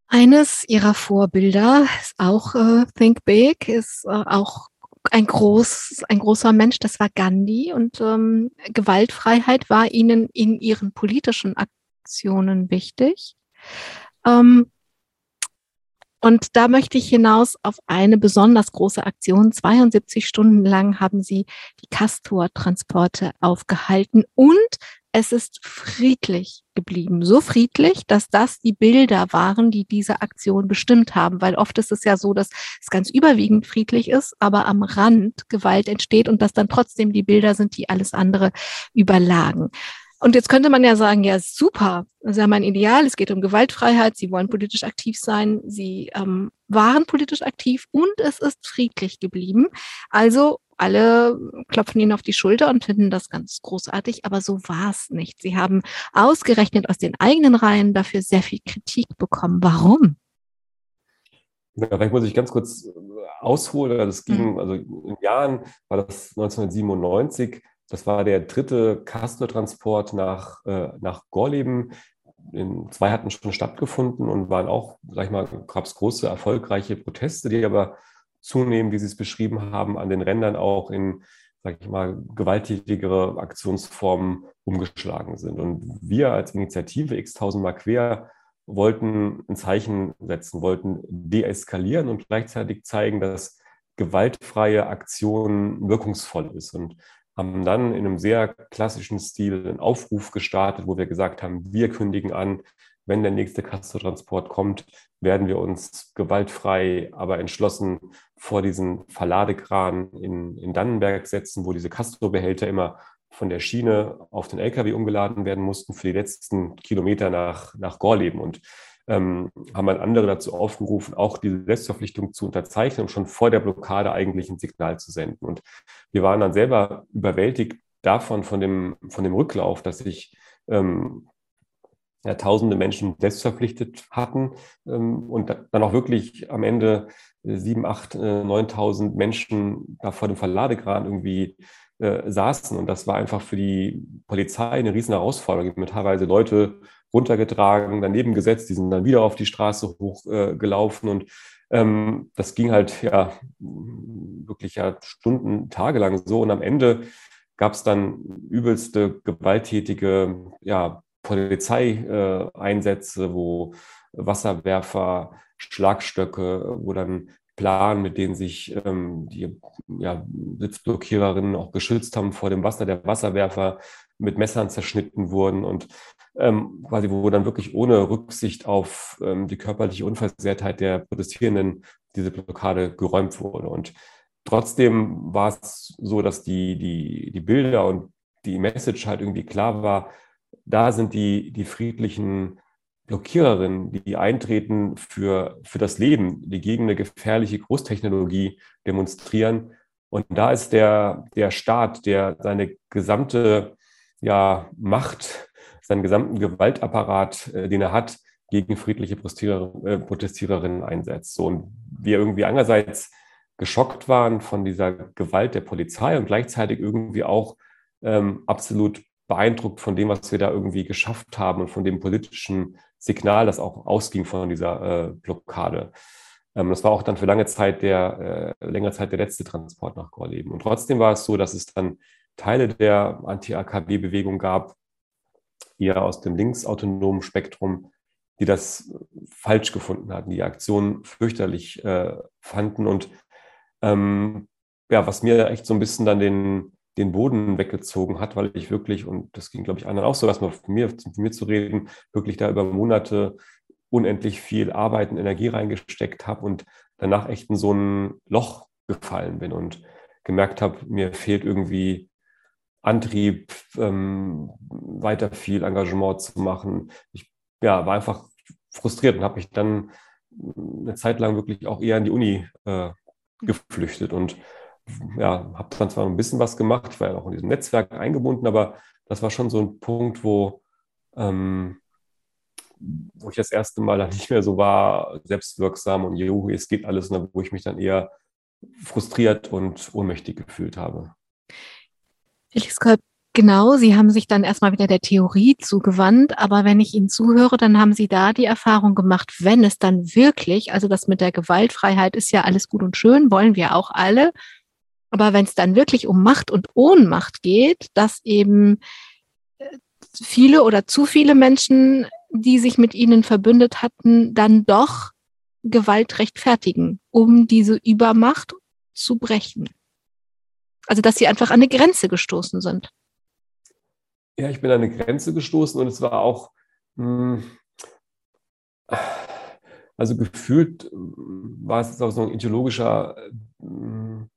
Speaker 2: Eines ihrer Vorbilder ist auch äh, Think Big, ist äh, auch ein, groß, ein großer Mensch, das war Gandhi. Und ähm, Gewaltfreiheit war ihnen in ihren politischen Aktionen wichtig. Ähm, und da möchte ich hinaus auf eine besonders große Aktion. 72 Stunden lang haben sie die Castor-Transporte aufgehalten und es ist friedlich geblieben. So friedlich, dass das die Bilder waren, die diese Aktion bestimmt haben. Weil oft ist es ja so, dass es ganz überwiegend friedlich ist, aber am Rand Gewalt entsteht und dass dann trotzdem die Bilder sind, die alles andere überlagen. Und jetzt könnte man ja sagen, ja, super, das ist ja mein Ideal, es geht um Gewaltfreiheit, Sie wollen politisch aktiv sein, Sie ähm, waren politisch aktiv und es ist friedlich geblieben. Also alle klopfen ihnen auf die Schulter und finden das ganz großartig, aber so war es nicht. Sie haben ausgerechnet aus den eigenen Reihen dafür sehr viel Kritik bekommen. Warum?
Speaker 3: Ja, vielleicht muss ich ganz kurz äh, ausholen. Das ging, mhm. also in Jahren war das 1997. Das war der dritte Castor-Transport nach, äh, nach Gorleben. In zwei hatten schon stattgefunden und waren auch, sag ich mal, gab es große, erfolgreiche Proteste, die aber zunehmend, wie Sie es beschrieben haben, an den Rändern auch in, sage ich mal, gewalttätigere Aktionsformen umgeschlagen sind. Und wir als Initiative X1000 Mal quer wollten ein Zeichen setzen, wollten deeskalieren und gleichzeitig zeigen, dass gewaltfreie Aktion wirkungsvoll ist und haben dann in einem sehr klassischen Stil einen Aufruf gestartet, wo wir gesagt haben, wir kündigen an, wenn der nächste Castor-Transport kommt, werden wir uns gewaltfrei, aber entschlossen vor diesen Verladekran in, in Dannenberg setzen, wo diese Castor-Behälter immer von der Schiene auf den LKW umgeladen werden mussten für die letzten Kilometer nach, nach Gorleben. Und ähm, haben dann andere dazu aufgerufen, auch diese Selbstverpflichtung zu unterzeichnen, um schon vor der Blockade eigentlich ein Signal zu senden. Und wir waren dann selber überwältigt davon, von dem, von dem Rücklauf, dass sich ähm, ja, tausende Menschen selbstverpflichtet hatten ähm, und dann auch wirklich am Ende äh, sieben, acht, äh, neuntausend Menschen da vor dem Verladekran irgendwie äh, saßen. Und das war einfach für die Polizei eine riesen Herausforderung. Mit teilweise Leute runtergetragen, daneben gesetzt, die sind dann wieder auf die Straße hochgelaufen äh, und ähm, das ging halt ja wirklich ja Stunden, Tage lang so und am Ende gab es dann übelste gewalttätige ja, Polizeieinsätze, wo Wasserwerfer, Schlagstöcke, wo dann Plan, mit denen sich ähm, die ja, Sitzblockiererinnen auch geschützt haben vor dem Wasser der Wasserwerfer mit Messern zerschnitten wurden und ähm, quasi wo dann wirklich ohne Rücksicht auf ähm, die körperliche Unversehrtheit der Protestierenden diese Blockade geräumt wurde. Und trotzdem war es so, dass die, die, die Bilder und die Message halt irgendwie klar war, da sind die, die friedlichen Blockiererinnen, die eintreten für, für das Leben, die gegen eine gefährliche Großtechnologie demonstrieren. Und da ist der, der Staat, der seine gesamte ja, Macht, seinen gesamten Gewaltapparat, äh, den er hat, gegen friedliche äh, Protestiererinnen einsetzt. So, und wir irgendwie einerseits geschockt waren von dieser Gewalt der Polizei und gleichzeitig irgendwie auch ähm, absolut beeindruckt von dem, was wir da irgendwie geschafft haben und von dem politischen Signal, das auch ausging von dieser äh, Blockade. Ähm, das war auch dann für lange Zeit der, äh, längere Zeit der letzte Transport nach Gorleben. Und trotzdem war es so, dass es dann Teile der Anti-AKW-Bewegung gab, eher aus dem linksautonomen Spektrum, die das falsch gefunden hatten, die Aktion fürchterlich äh, fanden. Und ähm, ja, was mir echt so ein bisschen dann den, den Boden weggezogen hat, weil ich wirklich, und das ging, glaube ich, anderen auch so, dass man von mir, von mir zu reden, wirklich da über Monate unendlich viel Arbeit und Energie reingesteckt habe und danach echt in so ein Loch gefallen bin und gemerkt habe, mir fehlt irgendwie Antrieb, ähm, weiter viel Engagement zu machen. Ich ja, war einfach frustriert und habe mich dann eine Zeit lang wirklich auch eher in die Uni äh, geflüchtet und ja, habe dann zwar ein bisschen was gemacht, ich war ja auch in diesem Netzwerk eingebunden, aber das war schon so ein Punkt, wo, ähm, wo ich das erste Mal dann nicht mehr so war, selbstwirksam und juhu, es geht alles, und wo ich mich dann eher frustriert und ohnmächtig gefühlt habe.
Speaker 2: Kolb, genau, Sie haben sich dann erstmal wieder der Theorie zugewandt, aber wenn ich Ihnen zuhöre, dann haben Sie da die Erfahrung gemacht, wenn es dann wirklich, also das mit der Gewaltfreiheit ist ja alles gut und schön, wollen wir auch alle, aber wenn es dann wirklich um Macht und Ohnmacht geht, dass eben äh, viele oder zu viele Menschen, die sich mit ihnen verbündet hatten, dann doch Gewalt rechtfertigen, um diese Übermacht zu brechen. Also dass sie einfach an eine Grenze gestoßen sind.
Speaker 3: Ja, ich bin an eine Grenze gestoßen und es war auch, mh, hm, also gefühlt war es auch so ein ideologischer mh, hm,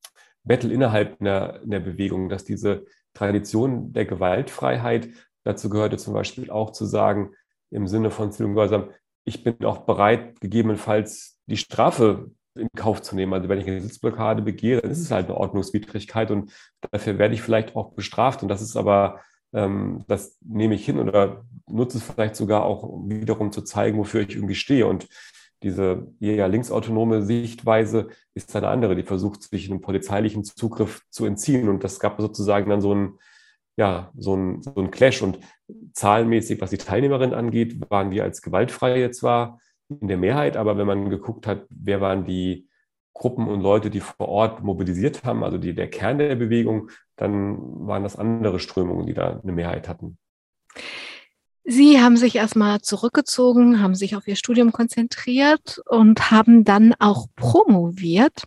Speaker 3: Battle innerhalb der, der Bewegung, dass diese Tradition der Gewaltfreiheit, dazu gehörte zum Beispiel auch zu sagen, im Sinne von Zivilgehorsam, ich bin auch bereit, gegebenenfalls die Strafe in Kauf zu nehmen. Also wenn ich eine Sitzblockade begehe, dann ist es halt eine Ordnungswidrigkeit und dafür werde ich vielleicht auch bestraft. Und das ist aber, ähm, das nehme ich hin oder nutze es vielleicht sogar auch wiederum zu zeigen, wofür ich irgendwie stehe. Und diese eher linksautonome Sichtweise ist eine andere, die versucht, sich einem polizeilichen Zugriff zu entziehen. Und das gab sozusagen dann so ein, ja, so ein, so ein Clash. Und zahlenmäßig, was die Teilnehmerinnen angeht, waren wir als Gewaltfreie zwar in der Mehrheit, aber wenn man geguckt hat, wer waren die Gruppen und Leute, die vor Ort mobilisiert haben, also die, der Kern der Bewegung, dann waren das andere Strömungen, die da eine Mehrheit hatten.
Speaker 2: Sie haben sich erstmal zurückgezogen, haben sich auf Ihr Studium konzentriert und haben dann auch promoviert,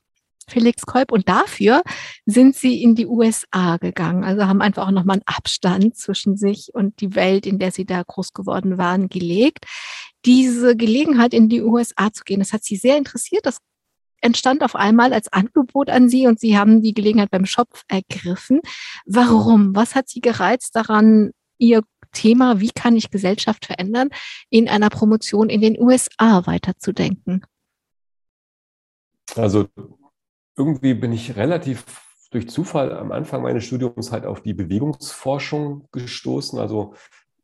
Speaker 2: Felix Kolb. Und dafür sind Sie in die USA gegangen. Also haben einfach auch nochmal einen Abstand zwischen sich und die Welt, in der Sie da groß geworden waren, gelegt. Diese Gelegenheit, in die USA zu gehen, das hat Sie sehr interessiert. Das entstand auf einmal als Angebot an Sie und Sie haben die Gelegenheit beim Schopf ergriffen. Warum? Was hat Sie gereizt daran, Ihr Thema, wie kann ich Gesellschaft verändern, in einer Promotion in den USA weiterzudenken?
Speaker 3: Also irgendwie bin ich relativ durch Zufall am Anfang meines Studiums halt auf die Bewegungsforschung gestoßen, also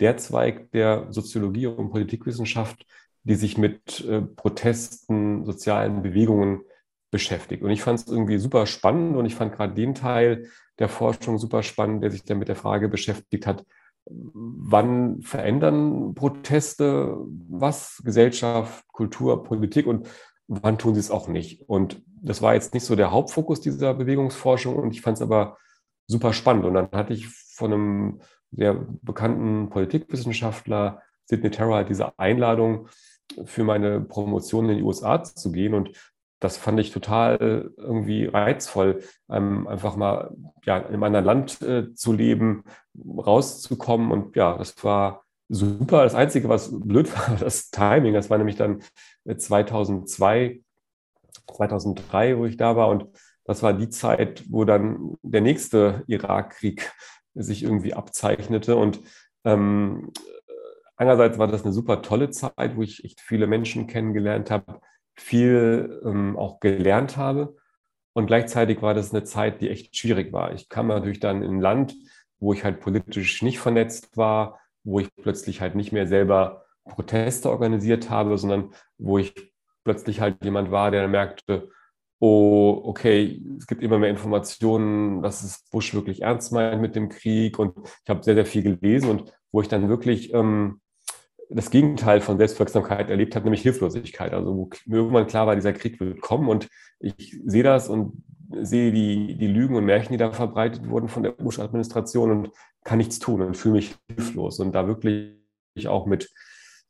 Speaker 3: der Zweig der Soziologie und Politikwissenschaft, die sich mit äh, Protesten, sozialen Bewegungen beschäftigt. Und ich fand es irgendwie super spannend und ich fand gerade den Teil der Forschung super spannend, der sich dann mit der Frage beschäftigt hat, wann verändern Proteste was, Gesellschaft, Kultur, Politik und wann tun sie es auch nicht. Und das war jetzt nicht so der Hauptfokus dieser Bewegungsforschung und ich fand es aber super spannend. Und dann hatte ich von einem sehr bekannten Politikwissenschaftler, Sidney Terra, diese Einladung für meine Promotion in die USA zu gehen. Und das fand ich total irgendwie reizvoll, ähm, einfach mal ja, in einem anderen Land äh, zu leben, rauszukommen. Und ja, das war super. Das Einzige, was blöd war, das Timing. Das war nämlich dann 2002, 2003, wo ich da war. Und das war die Zeit, wo dann der nächste Irakkrieg sich irgendwie abzeichnete. Und ähm, einerseits war das eine super tolle Zeit, wo ich echt viele Menschen kennengelernt habe viel ähm, auch gelernt habe. Und gleichzeitig war das eine Zeit, die echt schwierig war. Ich kam natürlich dann in ein Land, wo ich halt politisch nicht vernetzt war, wo ich plötzlich halt nicht mehr selber Proteste organisiert habe, sondern wo ich plötzlich halt jemand war, der merkte, oh, okay, es gibt immer mehr Informationen, dass es Bush wirklich ernst meint mit dem Krieg. Und ich habe sehr, sehr viel gelesen und wo ich dann wirklich ähm, das Gegenteil von Selbstwirksamkeit erlebt habe, nämlich Hilflosigkeit. Also wo mir irgendwann klar war, dieser Krieg wird kommen und ich sehe das und sehe die, die Lügen und Märchen, die da verbreitet wurden von der Bush-Administration und kann nichts tun und fühle mich hilflos und da wirklich auch mit,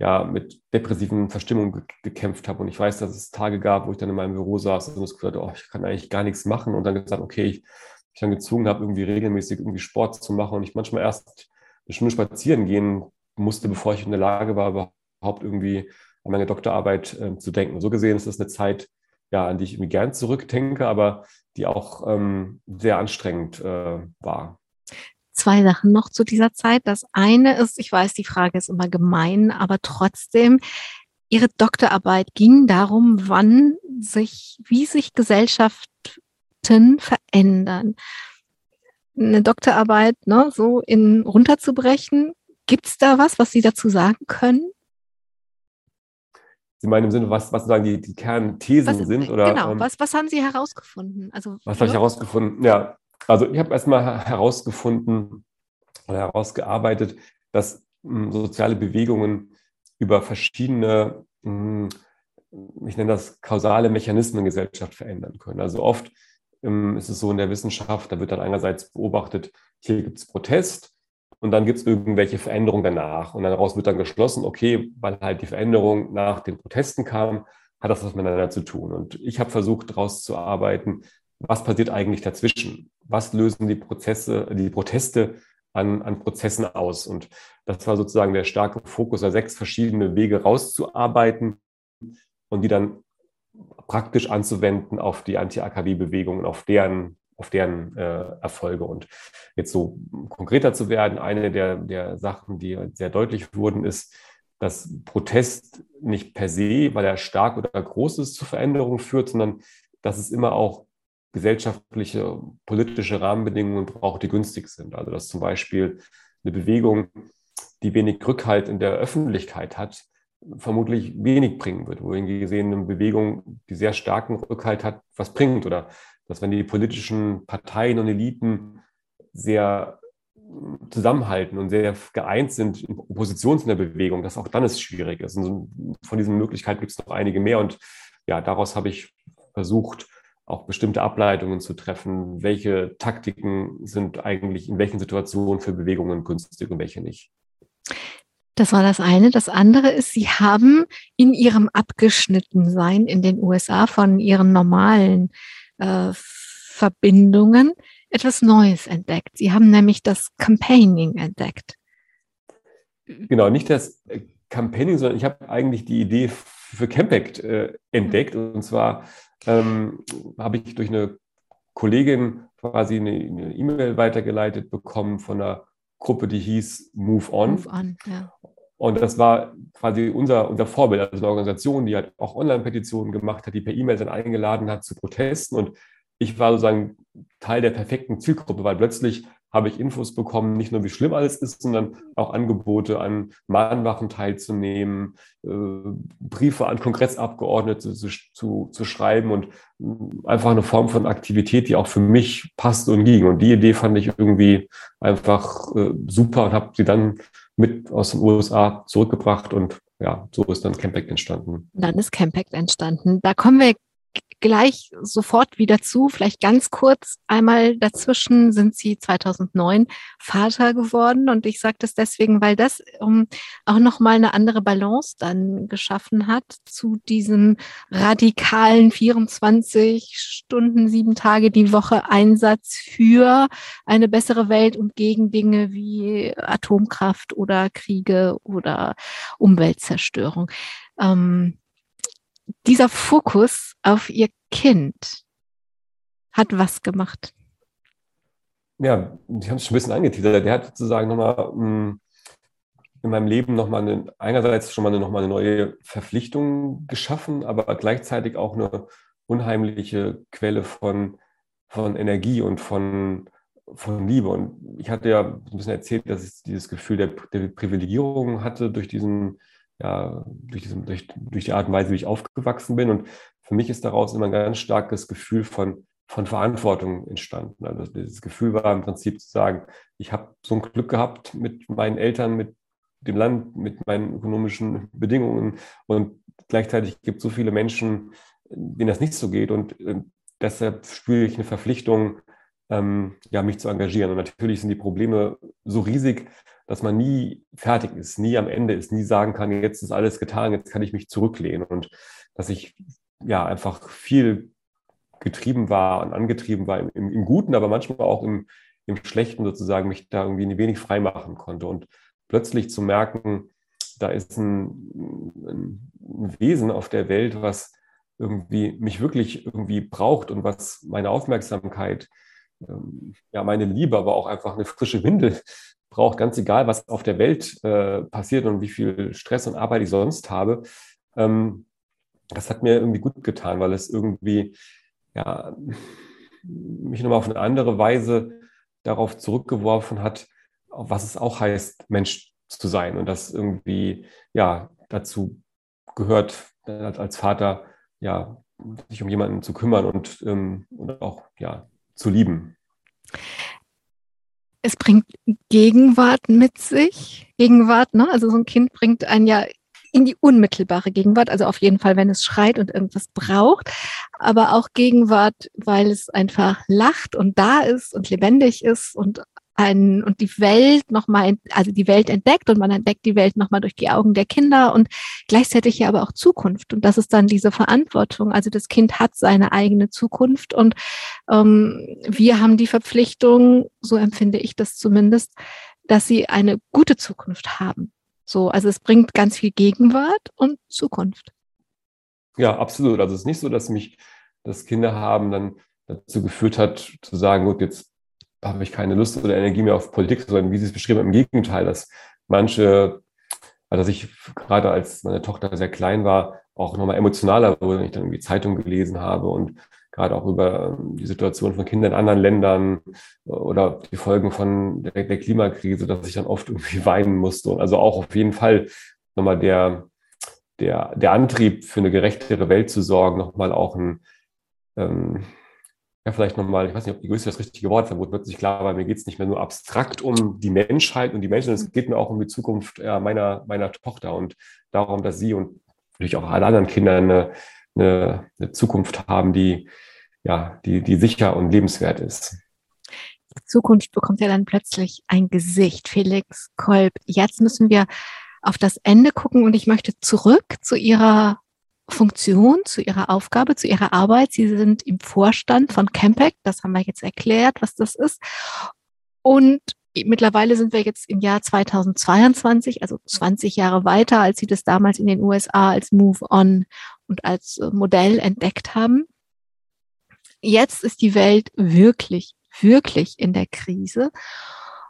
Speaker 3: ja, mit depressiven Verstimmungen gekämpft habe. Und ich weiß, dass es Tage gab, wo ich dann in meinem Büro saß und das gesagt oh, ich kann eigentlich gar nichts machen und dann gesagt, okay, ich, ich dann gezwungen habe, irgendwie regelmäßig irgendwie Sport zu machen und ich manchmal erst eine Stunde spazieren gehen musste, bevor ich in der Lage war, überhaupt irgendwie an meine Doktorarbeit äh, zu denken. So gesehen ist das eine Zeit, ja, an die ich irgendwie gern zurückdenke, aber die auch ähm, sehr anstrengend äh, war.
Speaker 2: Zwei Sachen noch zu dieser Zeit. Das eine ist, ich weiß, die Frage ist immer gemein, aber trotzdem, Ihre Doktorarbeit ging darum, wann sich, wie sich Gesellschaften verändern. Eine Doktorarbeit ne, so in runterzubrechen, gibt es da was, was Sie dazu sagen können?
Speaker 3: Sie meinen im Sinne, was, was sagen die, die Kernthesen was, sind? Oder,
Speaker 2: genau, ähm, was, was haben Sie herausgefunden?
Speaker 3: Also, was habe ich herausgefunden? Ja, also ich habe erstmal herausgefunden oder herausgearbeitet, dass hm, soziale Bewegungen über verschiedene, hm, ich nenne das kausale Mechanismen in Gesellschaft verändern können. Also oft ähm, ist es so in der Wissenschaft, da wird dann einerseits beobachtet, hier gibt es Protest und dann gibt es irgendwelche Veränderungen danach. Und daraus wird dann geschlossen, okay, weil halt die Veränderung nach den Protesten kam, hat das was miteinander zu tun. Und ich habe versucht, daraus zu arbeiten, was passiert eigentlich dazwischen? Was lösen die Prozesse, die Proteste an, an Prozessen aus? Und das war sozusagen der starke Fokus, da sechs verschiedene Wege rauszuarbeiten und die dann praktisch anzuwenden auf die Anti-AKW-Bewegung und auf deren auf deren äh, Erfolge. Und jetzt so konkreter zu werden, eine der, der Sachen, die sehr deutlich wurden, ist, dass Protest nicht per se, weil er stark oder groß ist, zu Veränderungen führt, sondern dass es immer auch gesellschaftliche, politische Rahmenbedingungen braucht, die günstig sind. Also dass zum Beispiel eine Bewegung, die wenig Rückhalt in der Öffentlichkeit hat, vermutlich wenig bringen wird, wohingegen eine Bewegung, die sehr starken Rückhalt hat, was bringt. Oder dass wenn die politischen Parteien und Eliten sehr zusammenhalten und sehr geeint sind in Opposition zu der Bewegung, dass auch dann es schwierig ist. Und von diesen Möglichkeiten gibt es noch einige mehr. Und ja, daraus habe ich versucht, auch bestimmte Ableitungen zu treffen. Welche Taktiken sind eigentlich in welchen Situationen für Bewegungen günstig und welche nicht?
Speaker 2: Das war das eine. Das andere ist, Sie haben in Ihrem Abgeschnittensein in den USA von Ihren normalen äh, Verbindungen etwas Neues entdeckt. Sie haben nämlich das Campaigning entdeckt.
Speaker 3: Genau, nicht das äh, Campaigning, sondern ich habe eigentlich die Idee für Campact äh, entdeckt. Und zwar ähm, habe ich durch eine Kollegin quasi eine E-Mail weitergeleitet bekommen von einer Gruppe, die hieß Move On. Move on ja. Und das war quasi unser, unser Vorbild, also eine Organisation, die halt auch Online-Petitionen gemacht hat, die per E-Mail dann eingeladen hat zu Protesten. Und ich war sozusagen Teil der perfekten Zielgruppe, weil plötzlich habe ich Infos bekommen, nicht nur wie schlimm alles ist, sondern auch Angebote an Mahnwachen teilzunehmen, äh, Briefe an Kongressabgeordnete zu, zu, zu schreiben und äh, einfach eine Form von Aktivität, die auch für mich passt und ging. Und die Idee fand ich irgendwie einfach äh, super und habe sie dann mit aus den USA zurückgebracht und ja, so ist dann Campact entstanden.
Speaker 2: Dann ist Campact entstanden. Da kommen wir gleich sofort wieder zu. Vielleicht ganz kurz einmal dazwischen sind Sie 2009 Vater geworden und ich sage das deswegen, weil das um, auch noch mal eine andere Balance dann geschaffen hat zu diesem radikalen 24 Stunden, sieben Tage die Woche Einsatz für eine bessere Welt und gegen Dinge wie Atomkraft oder Kriege oder Umweltzerstörung. Ähm, dieser Fokus auf ihr Kind hat was gemacht?
Speaker 3: Ja, ich habe es schon ein bisschen angeteasert. Der hat sozusagen nochmal hm, in meinem Leben nochmal eine, einerseits schon mal eine, noch mal eine neue Verpflichtung geschaffen, aber gleichzeitig auch eine unheimliche Quelle von, von Energie und von, von Liebe. Und ich hatte ja ein bisschen erzählt, dass ich dieses Gefühl der, der Privilegierung hatte durch diesen ja, durch, diesen, durch, durch die Art und Weise, wie ich aufgewachsen bin. Und für mich ist daraus immer ein ganz starkes Gefühl von, von Verantwortung entstanden. Also dieses Gefühl war im Prinzip zu sagen, ich habe so ein Glück gehabt mit meinen Eltern, mit dem Land, mit meinen ökonomischen Bedingungen und gleichzeitig gibt es so viele Menschen, denen das nicht so geht und äh, deshalb spüre ich eine Verpflichtung, ähm, ja, mich zu engagieren. Und natürlich sind die Probleme so riesig, dass man nie fertig ist, nie am Ende ist, nie sagen kann, jetzt ist alles getan, jetzt kann ich mich zurücklehnen. Und dass ich ja einfach viel getrieben war und angetrieben war im, im, im Guten, aber manchmal auch im, im Schlechten sozusagen mich da irgendwie ein wenig frei machen konnte. Und plötzlich zu merken, da ist ein, ein Wesen auf der Welt, was irgendwie mich wirklich irgendwie braucht und was meine Aufmerksamkeit, ähm, ja, meine Liebe, aber auch einfach eine frische Windel braucht, ganz egal, was auf der Welt äh, passiert und wie viel Stress und Arbeit ich sonst habe. Ähm, das hat mir irgendwie gut getan, weil es irgendwie ja, mich nochmal auf eine andere Weise darauf zurückgeworfen hat, was es auch heißt, Mensch zu sein und das irgendwie ja dazu gehört, als Vater ja sich um jemanden zu kümmern und, ähm, und auch ja zu lieben.
Speaker 2: Es bringt Gegenwart mit sich. Gegenwart, ne? Also so ein Kind bringt einen ja in die unmittelbare Gegenwart, also auf jeden Fall, wenn es schreit und irgendwas braucht, aber auch Gegenwart, weil es einfach lacht und da ist und lebendig ist und ein, und die Welt nochmal, also die Welt entdeckt und man entdeckt die Welt nochmal durch die Augen der Kinder und gleichzeitig ja aber auch Zukunft. Und das ist dann diese Verantwortung. Also das Kind hat seine eigene Zukunft und ähm, wir haben die Verpflichtung, so empfinde ich das zumindest, dass sie eine gute Zukunft haben. So, also es bringt ganz viel Gegenwart und Zukunft.
Speaker 3: Ja, absolut. Also es ist nicht so, dass mich das Kinder haben dann dazu geführt hat, zu sagen, gut, jetzt habe ich keine Lust oder Energie mehr auf Politik, sondern wie Sie es beschrieben haben, im Gegenteil, dass manche, also dass ich gerade als meine Tochter sehr klein war, auch nochmal emotionaler wurde, wenn ich dann irgendwie Zeitung gelesen habe und gerade auch über ähm, die Situation von Kindern in anderen Ländern oder die Folgen von der, der Klimakrise, dass ich dann oft irgendwie weinen musste. Und also auch auf jeden Fall nochmal der, der, der Antrieb für eine gerechtere Welt zu sorgen, nochmal auch ein, ähm, ja, vielleicht nochmal, ich weiß nicht, ob die Größe das richtige Wort ist, dann wird plötzlich klar, weil mir geht es nicht mehr nur abstrakt um die Menschheit und die Menschen, es geht mir auch um die Zukunft ja, meiner, meiner Tochter und darum, dass sie und natürlich auch alle anderen Kinder eine, eine, eine Zukunft haben, die, ja, die, die sicher und lebenswert ist.
Speaker 2: Die Zukunft bekommt ja dann plötzlich ein Gesicht. Felix Kolb, jetzt müssen wir auf das Ende gucken und ich möchte zurück zu Ihrer Funktion, zu Ihrer Aufgabe, zu Ihrer Arbeit. Sie sind im Vorstand von Campact, das haben wir jetzt erklärt, was das ist. Und mittlerweile sind wir jetzt im Jahr 2022, also 20 Jahre weiter, als Sie das damals in den USA als Move On und als Modell entdeckt haben. Jetzt ist die Welt wirklich, wirklich in der Krise.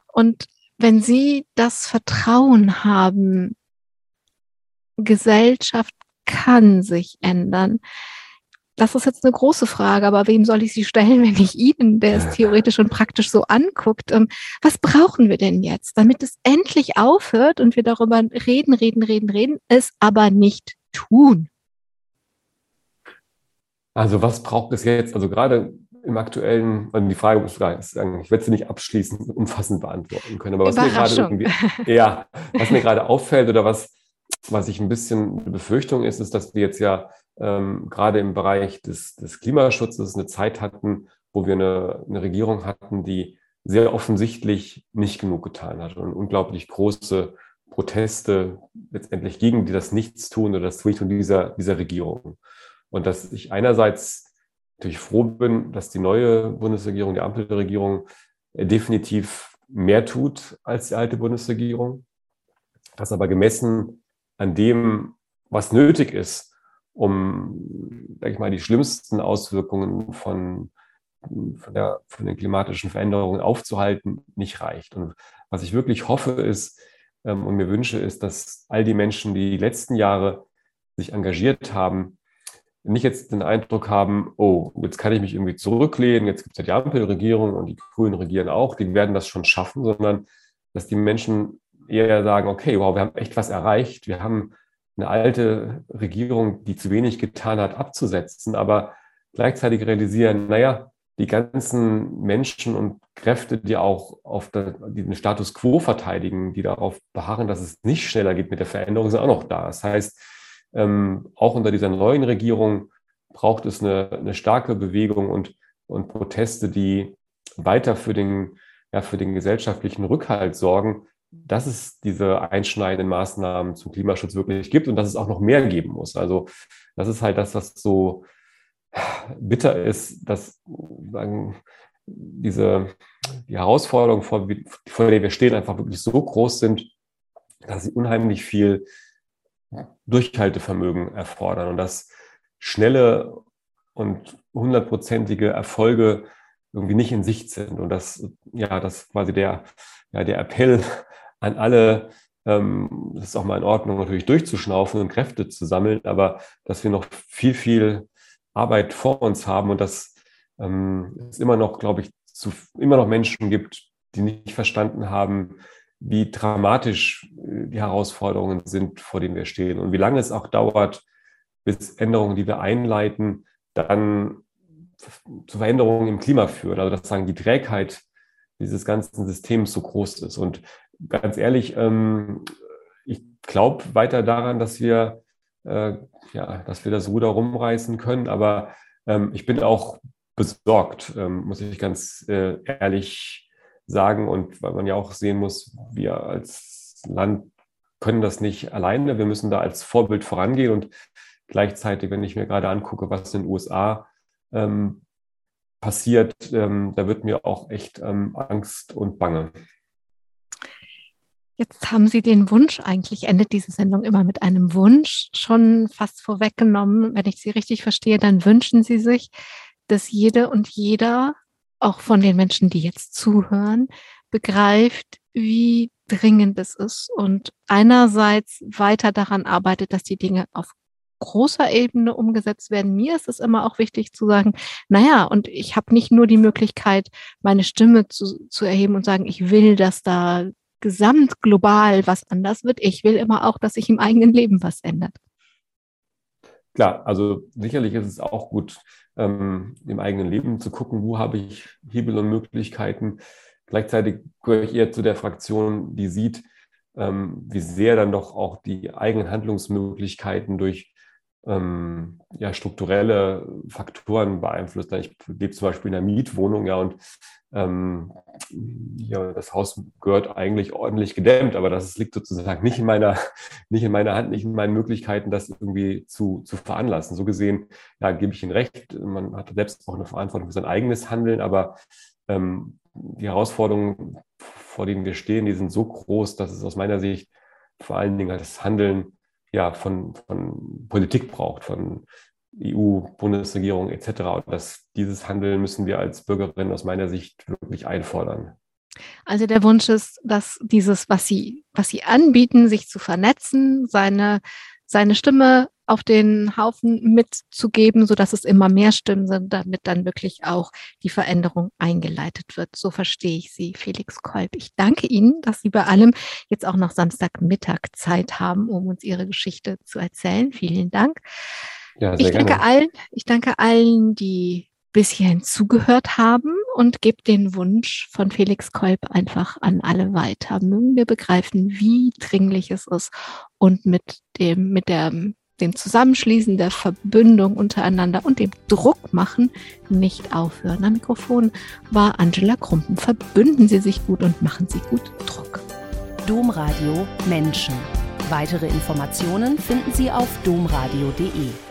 Speaker 2: Und wenn Sie das Vertrauen haben, Gesellschaft kann sich ändern. Das ist jetzt eine große Frage, aber wem soll ich sie stellen, wenn ich Ihnen, der es theoretisch und praktisch so anguckt? Ähm, was brauchen wir denn jetzt, damit es endlich aufhört und wir darüber reden, reden, reden, reden, es aber nicht tun?
Speaker 3: Also was braucht es jetzt? Also gerade im aktuellen, also die Frage ist, ich werde sie nicht abschließend umfassend beantworten können, aber was mir gerade irgendwie, ja, was mir gerade auffällt oder was was ich ein bisschen eine Befürchtung ist, ist, dass wir jetzt ja ähm, gerade im Bereich des, des Klimaschutzes eine Zeit hatten, wo wir eine, eine Regierung hatten, die sehr offensichtlich nicht genug getan hat und unglaublich große Proteste letztendlich gegen die das Nichtstun oder das Tun dieser, dieser Regierung. Und dass ich einerseits natürlich froh bin, dass die neue Bundesregierung, die Ampelregierung, definitiv mehr tut als die alte Bundesregierung. Das aber gemessen an dem, was nötig ist, um, sag ich mal, die schlimmsten Auswirkungen von, von, der, von den klimatischen Veränderungen aufzuhalten, nicht reicht. Und was ich wirklich hoffe ist ähm, und mir wünsche, ist, dass all die Menschen, die die letzten Jahre sich engagiert haben, nicht jetzt den Eindruck haben, oh, jetzt kann ich mich irgendwie zurücklehnen, jetzt gibt es ja die Ampelregierung und die Grünen regieren auch, die werden das schon schaffen, sondern dass die Menschen eher sagen, okay, wow, wir haben echt was erreicht. Wir haben eine alte Regierung, die zu wenig getan hat, abzusetzen, aber gleichzeitig realisieren, naja, die ganzen Menschen und Kräfte, die auch auf den Status quo verteidigen, die darauf beharren, dass es nicht schneller geht mit der Veränderung, sind auch noch da. Das heißt, ähm, auch unter dieser neuen Regierung braucht es eine, eine starke Bewegung und, und Proteste, die weiter für den, ja, für den gesellschaftlichen Rückhalt sorgen, dass es diese einschneidenden Maßnahmen zum Klimaschutz wirklich gibt und dass es auch noch mehr geben muss. Also das ist halt das, was so bitter ist, dass sagen, diese die Herausforderungen, vor, vor der wir stehen, einfach wirklich so groß sind, dass sie unheimlich viel Durchhaltevermögen erfordern und dass schnelle und hundertprozentige Erfolge irgendwie nicht in Sicht sind. Und das, ja, das quasi der, ja, der Appell an alle, ähm, das ist auch mal in Ordnung, natürlich durchzuschnaufen und Kräfte zu sammeln, aber dass wir noch viel, viel Arbeit vor uns haben und dass ähm, es immer noch, glaube ich, zu, immer noch Menschen gibt, die nicht verstanden haben, wie dramatisch äh, die Herausforderungen sind, vor denen wir stehen und wie lange es auch dauert, bis Änderungen, die wir einleiten, dann zu Veränderungen im Klima führen. Also dass sagen die Trägheit dieses ganzen Systems so groß ist. Und ganz ehrlich, ähm, ich glaube weiter daran, dass wir, äh, ja, dass wir das Ruder rumreißen können. Aber ähm, ich bin auch besorgt, ähm, muss ich ganz äh, ehrlich sagen. Und weil man ja auch sehen muss, wir als Land können das nicht alleine. Wir müssen da als Vorbild vorangehen. Und gleichzeitig, wenn ich mir gerade angucke, was in den USA ähm, passiert, ähm, da wird mir auch echt ähm, Angst und Bange.
Speaker 2: Jetzt haben Sie den Wunsch, eigentlich endet diese Sendung immer mit einem Wunsch, schon fast vorweggenommen. Wenn ich Sie richtig verstehe, dann wünschen Sie sich, dass jede und jeder, auch von den Menschen, die jetzt zuhören, begreift, wie dringend es ist und einerseits weiter daran arbeitet, dass die Dinge auf großer Ebene umgesetzt werden. Mir ist es immer auch wichtig zu sagen, naja, und ich habe nicht nur die Möglichkeit, meine Stimme zu, zu erheben und sagen, ich will, dass da gesamt global was anders wird. Ich will immer auch, dass sich im eigenen Leben was ändert.
Speaker 3: Klar, also sicherlich ist es auch gut, ähm, im eigenen Leben zu gucken, wo habe ich Hebel und Möglichkeiten. Gleichzeitig gehöre ich eher zu der Fraktion, die sieht, ähm, wie sehr dann doch auch die eigenen Handlungsmöglichkeiten durch ähm, ja, strukturelle Faktoren beeinflusst. Ich lebe zum Beispiel in einer Mietwohnung, ja, und ähm, ja, das Haus gehört eigentlich ordentlich gedämmt, aber das liegt sozusagen nicht in meiner, nicht in meiner Hand, nicht in meinen Möglichkeiten, das irgendwie zu, zu veranlassen. So gesehen, ja, gebe ich Ihnen recht, man hat selbst auch eine Verantwortung für sein eigenes Handeln, aber ähm, die Herausforderungen, vor denen wir stehen, die sind so groß, dass es aus meiner Sicht vor allen Dingen das Handeln ja, von, von Politik braucht, von EU, Bundesregierung etc. Und das, dieses Handeln müssen wir als Bürgerinnen aus meiner Sicht wirklich einfordern.
Speaker 2: Also der Wunsch ist, dass dieses, was Sie, was Sie anbieten, sich zu vernetzen, seine, seine Stimme auf den Haufen mitzugeben, so dass es immer mehr Stimmen sind, damit dann wirklich auch die Veränderung eingeleitet wird. So verstehe ich Sie, Felix Kolb. Ich danke Ihnen, dass Sie bei allem jetzt auch noch Samstagmittag Zeit haben, um uns Ihre Geschichte zu erzählen. Vielen Dank. Ja, ich danke gerne. allen, ich danke allen, die bis hierhin zugehört haben und gebe den Wunsch von Felix Kolb einfach an alle weiter. Mögen wir begreifen, wie dringlich es ist und mit dem, mit der, dem Zusammenschließen der Verbündung untereinander und dem Druck machen nicht aufhören. Am Mikrofon war Angela Krumpen. Verbünden Sie sich gut und machen Sie gut Druck.
Speaker 4: Domradio Menschen. Weitere Informationen finden Sie auf domradio.de.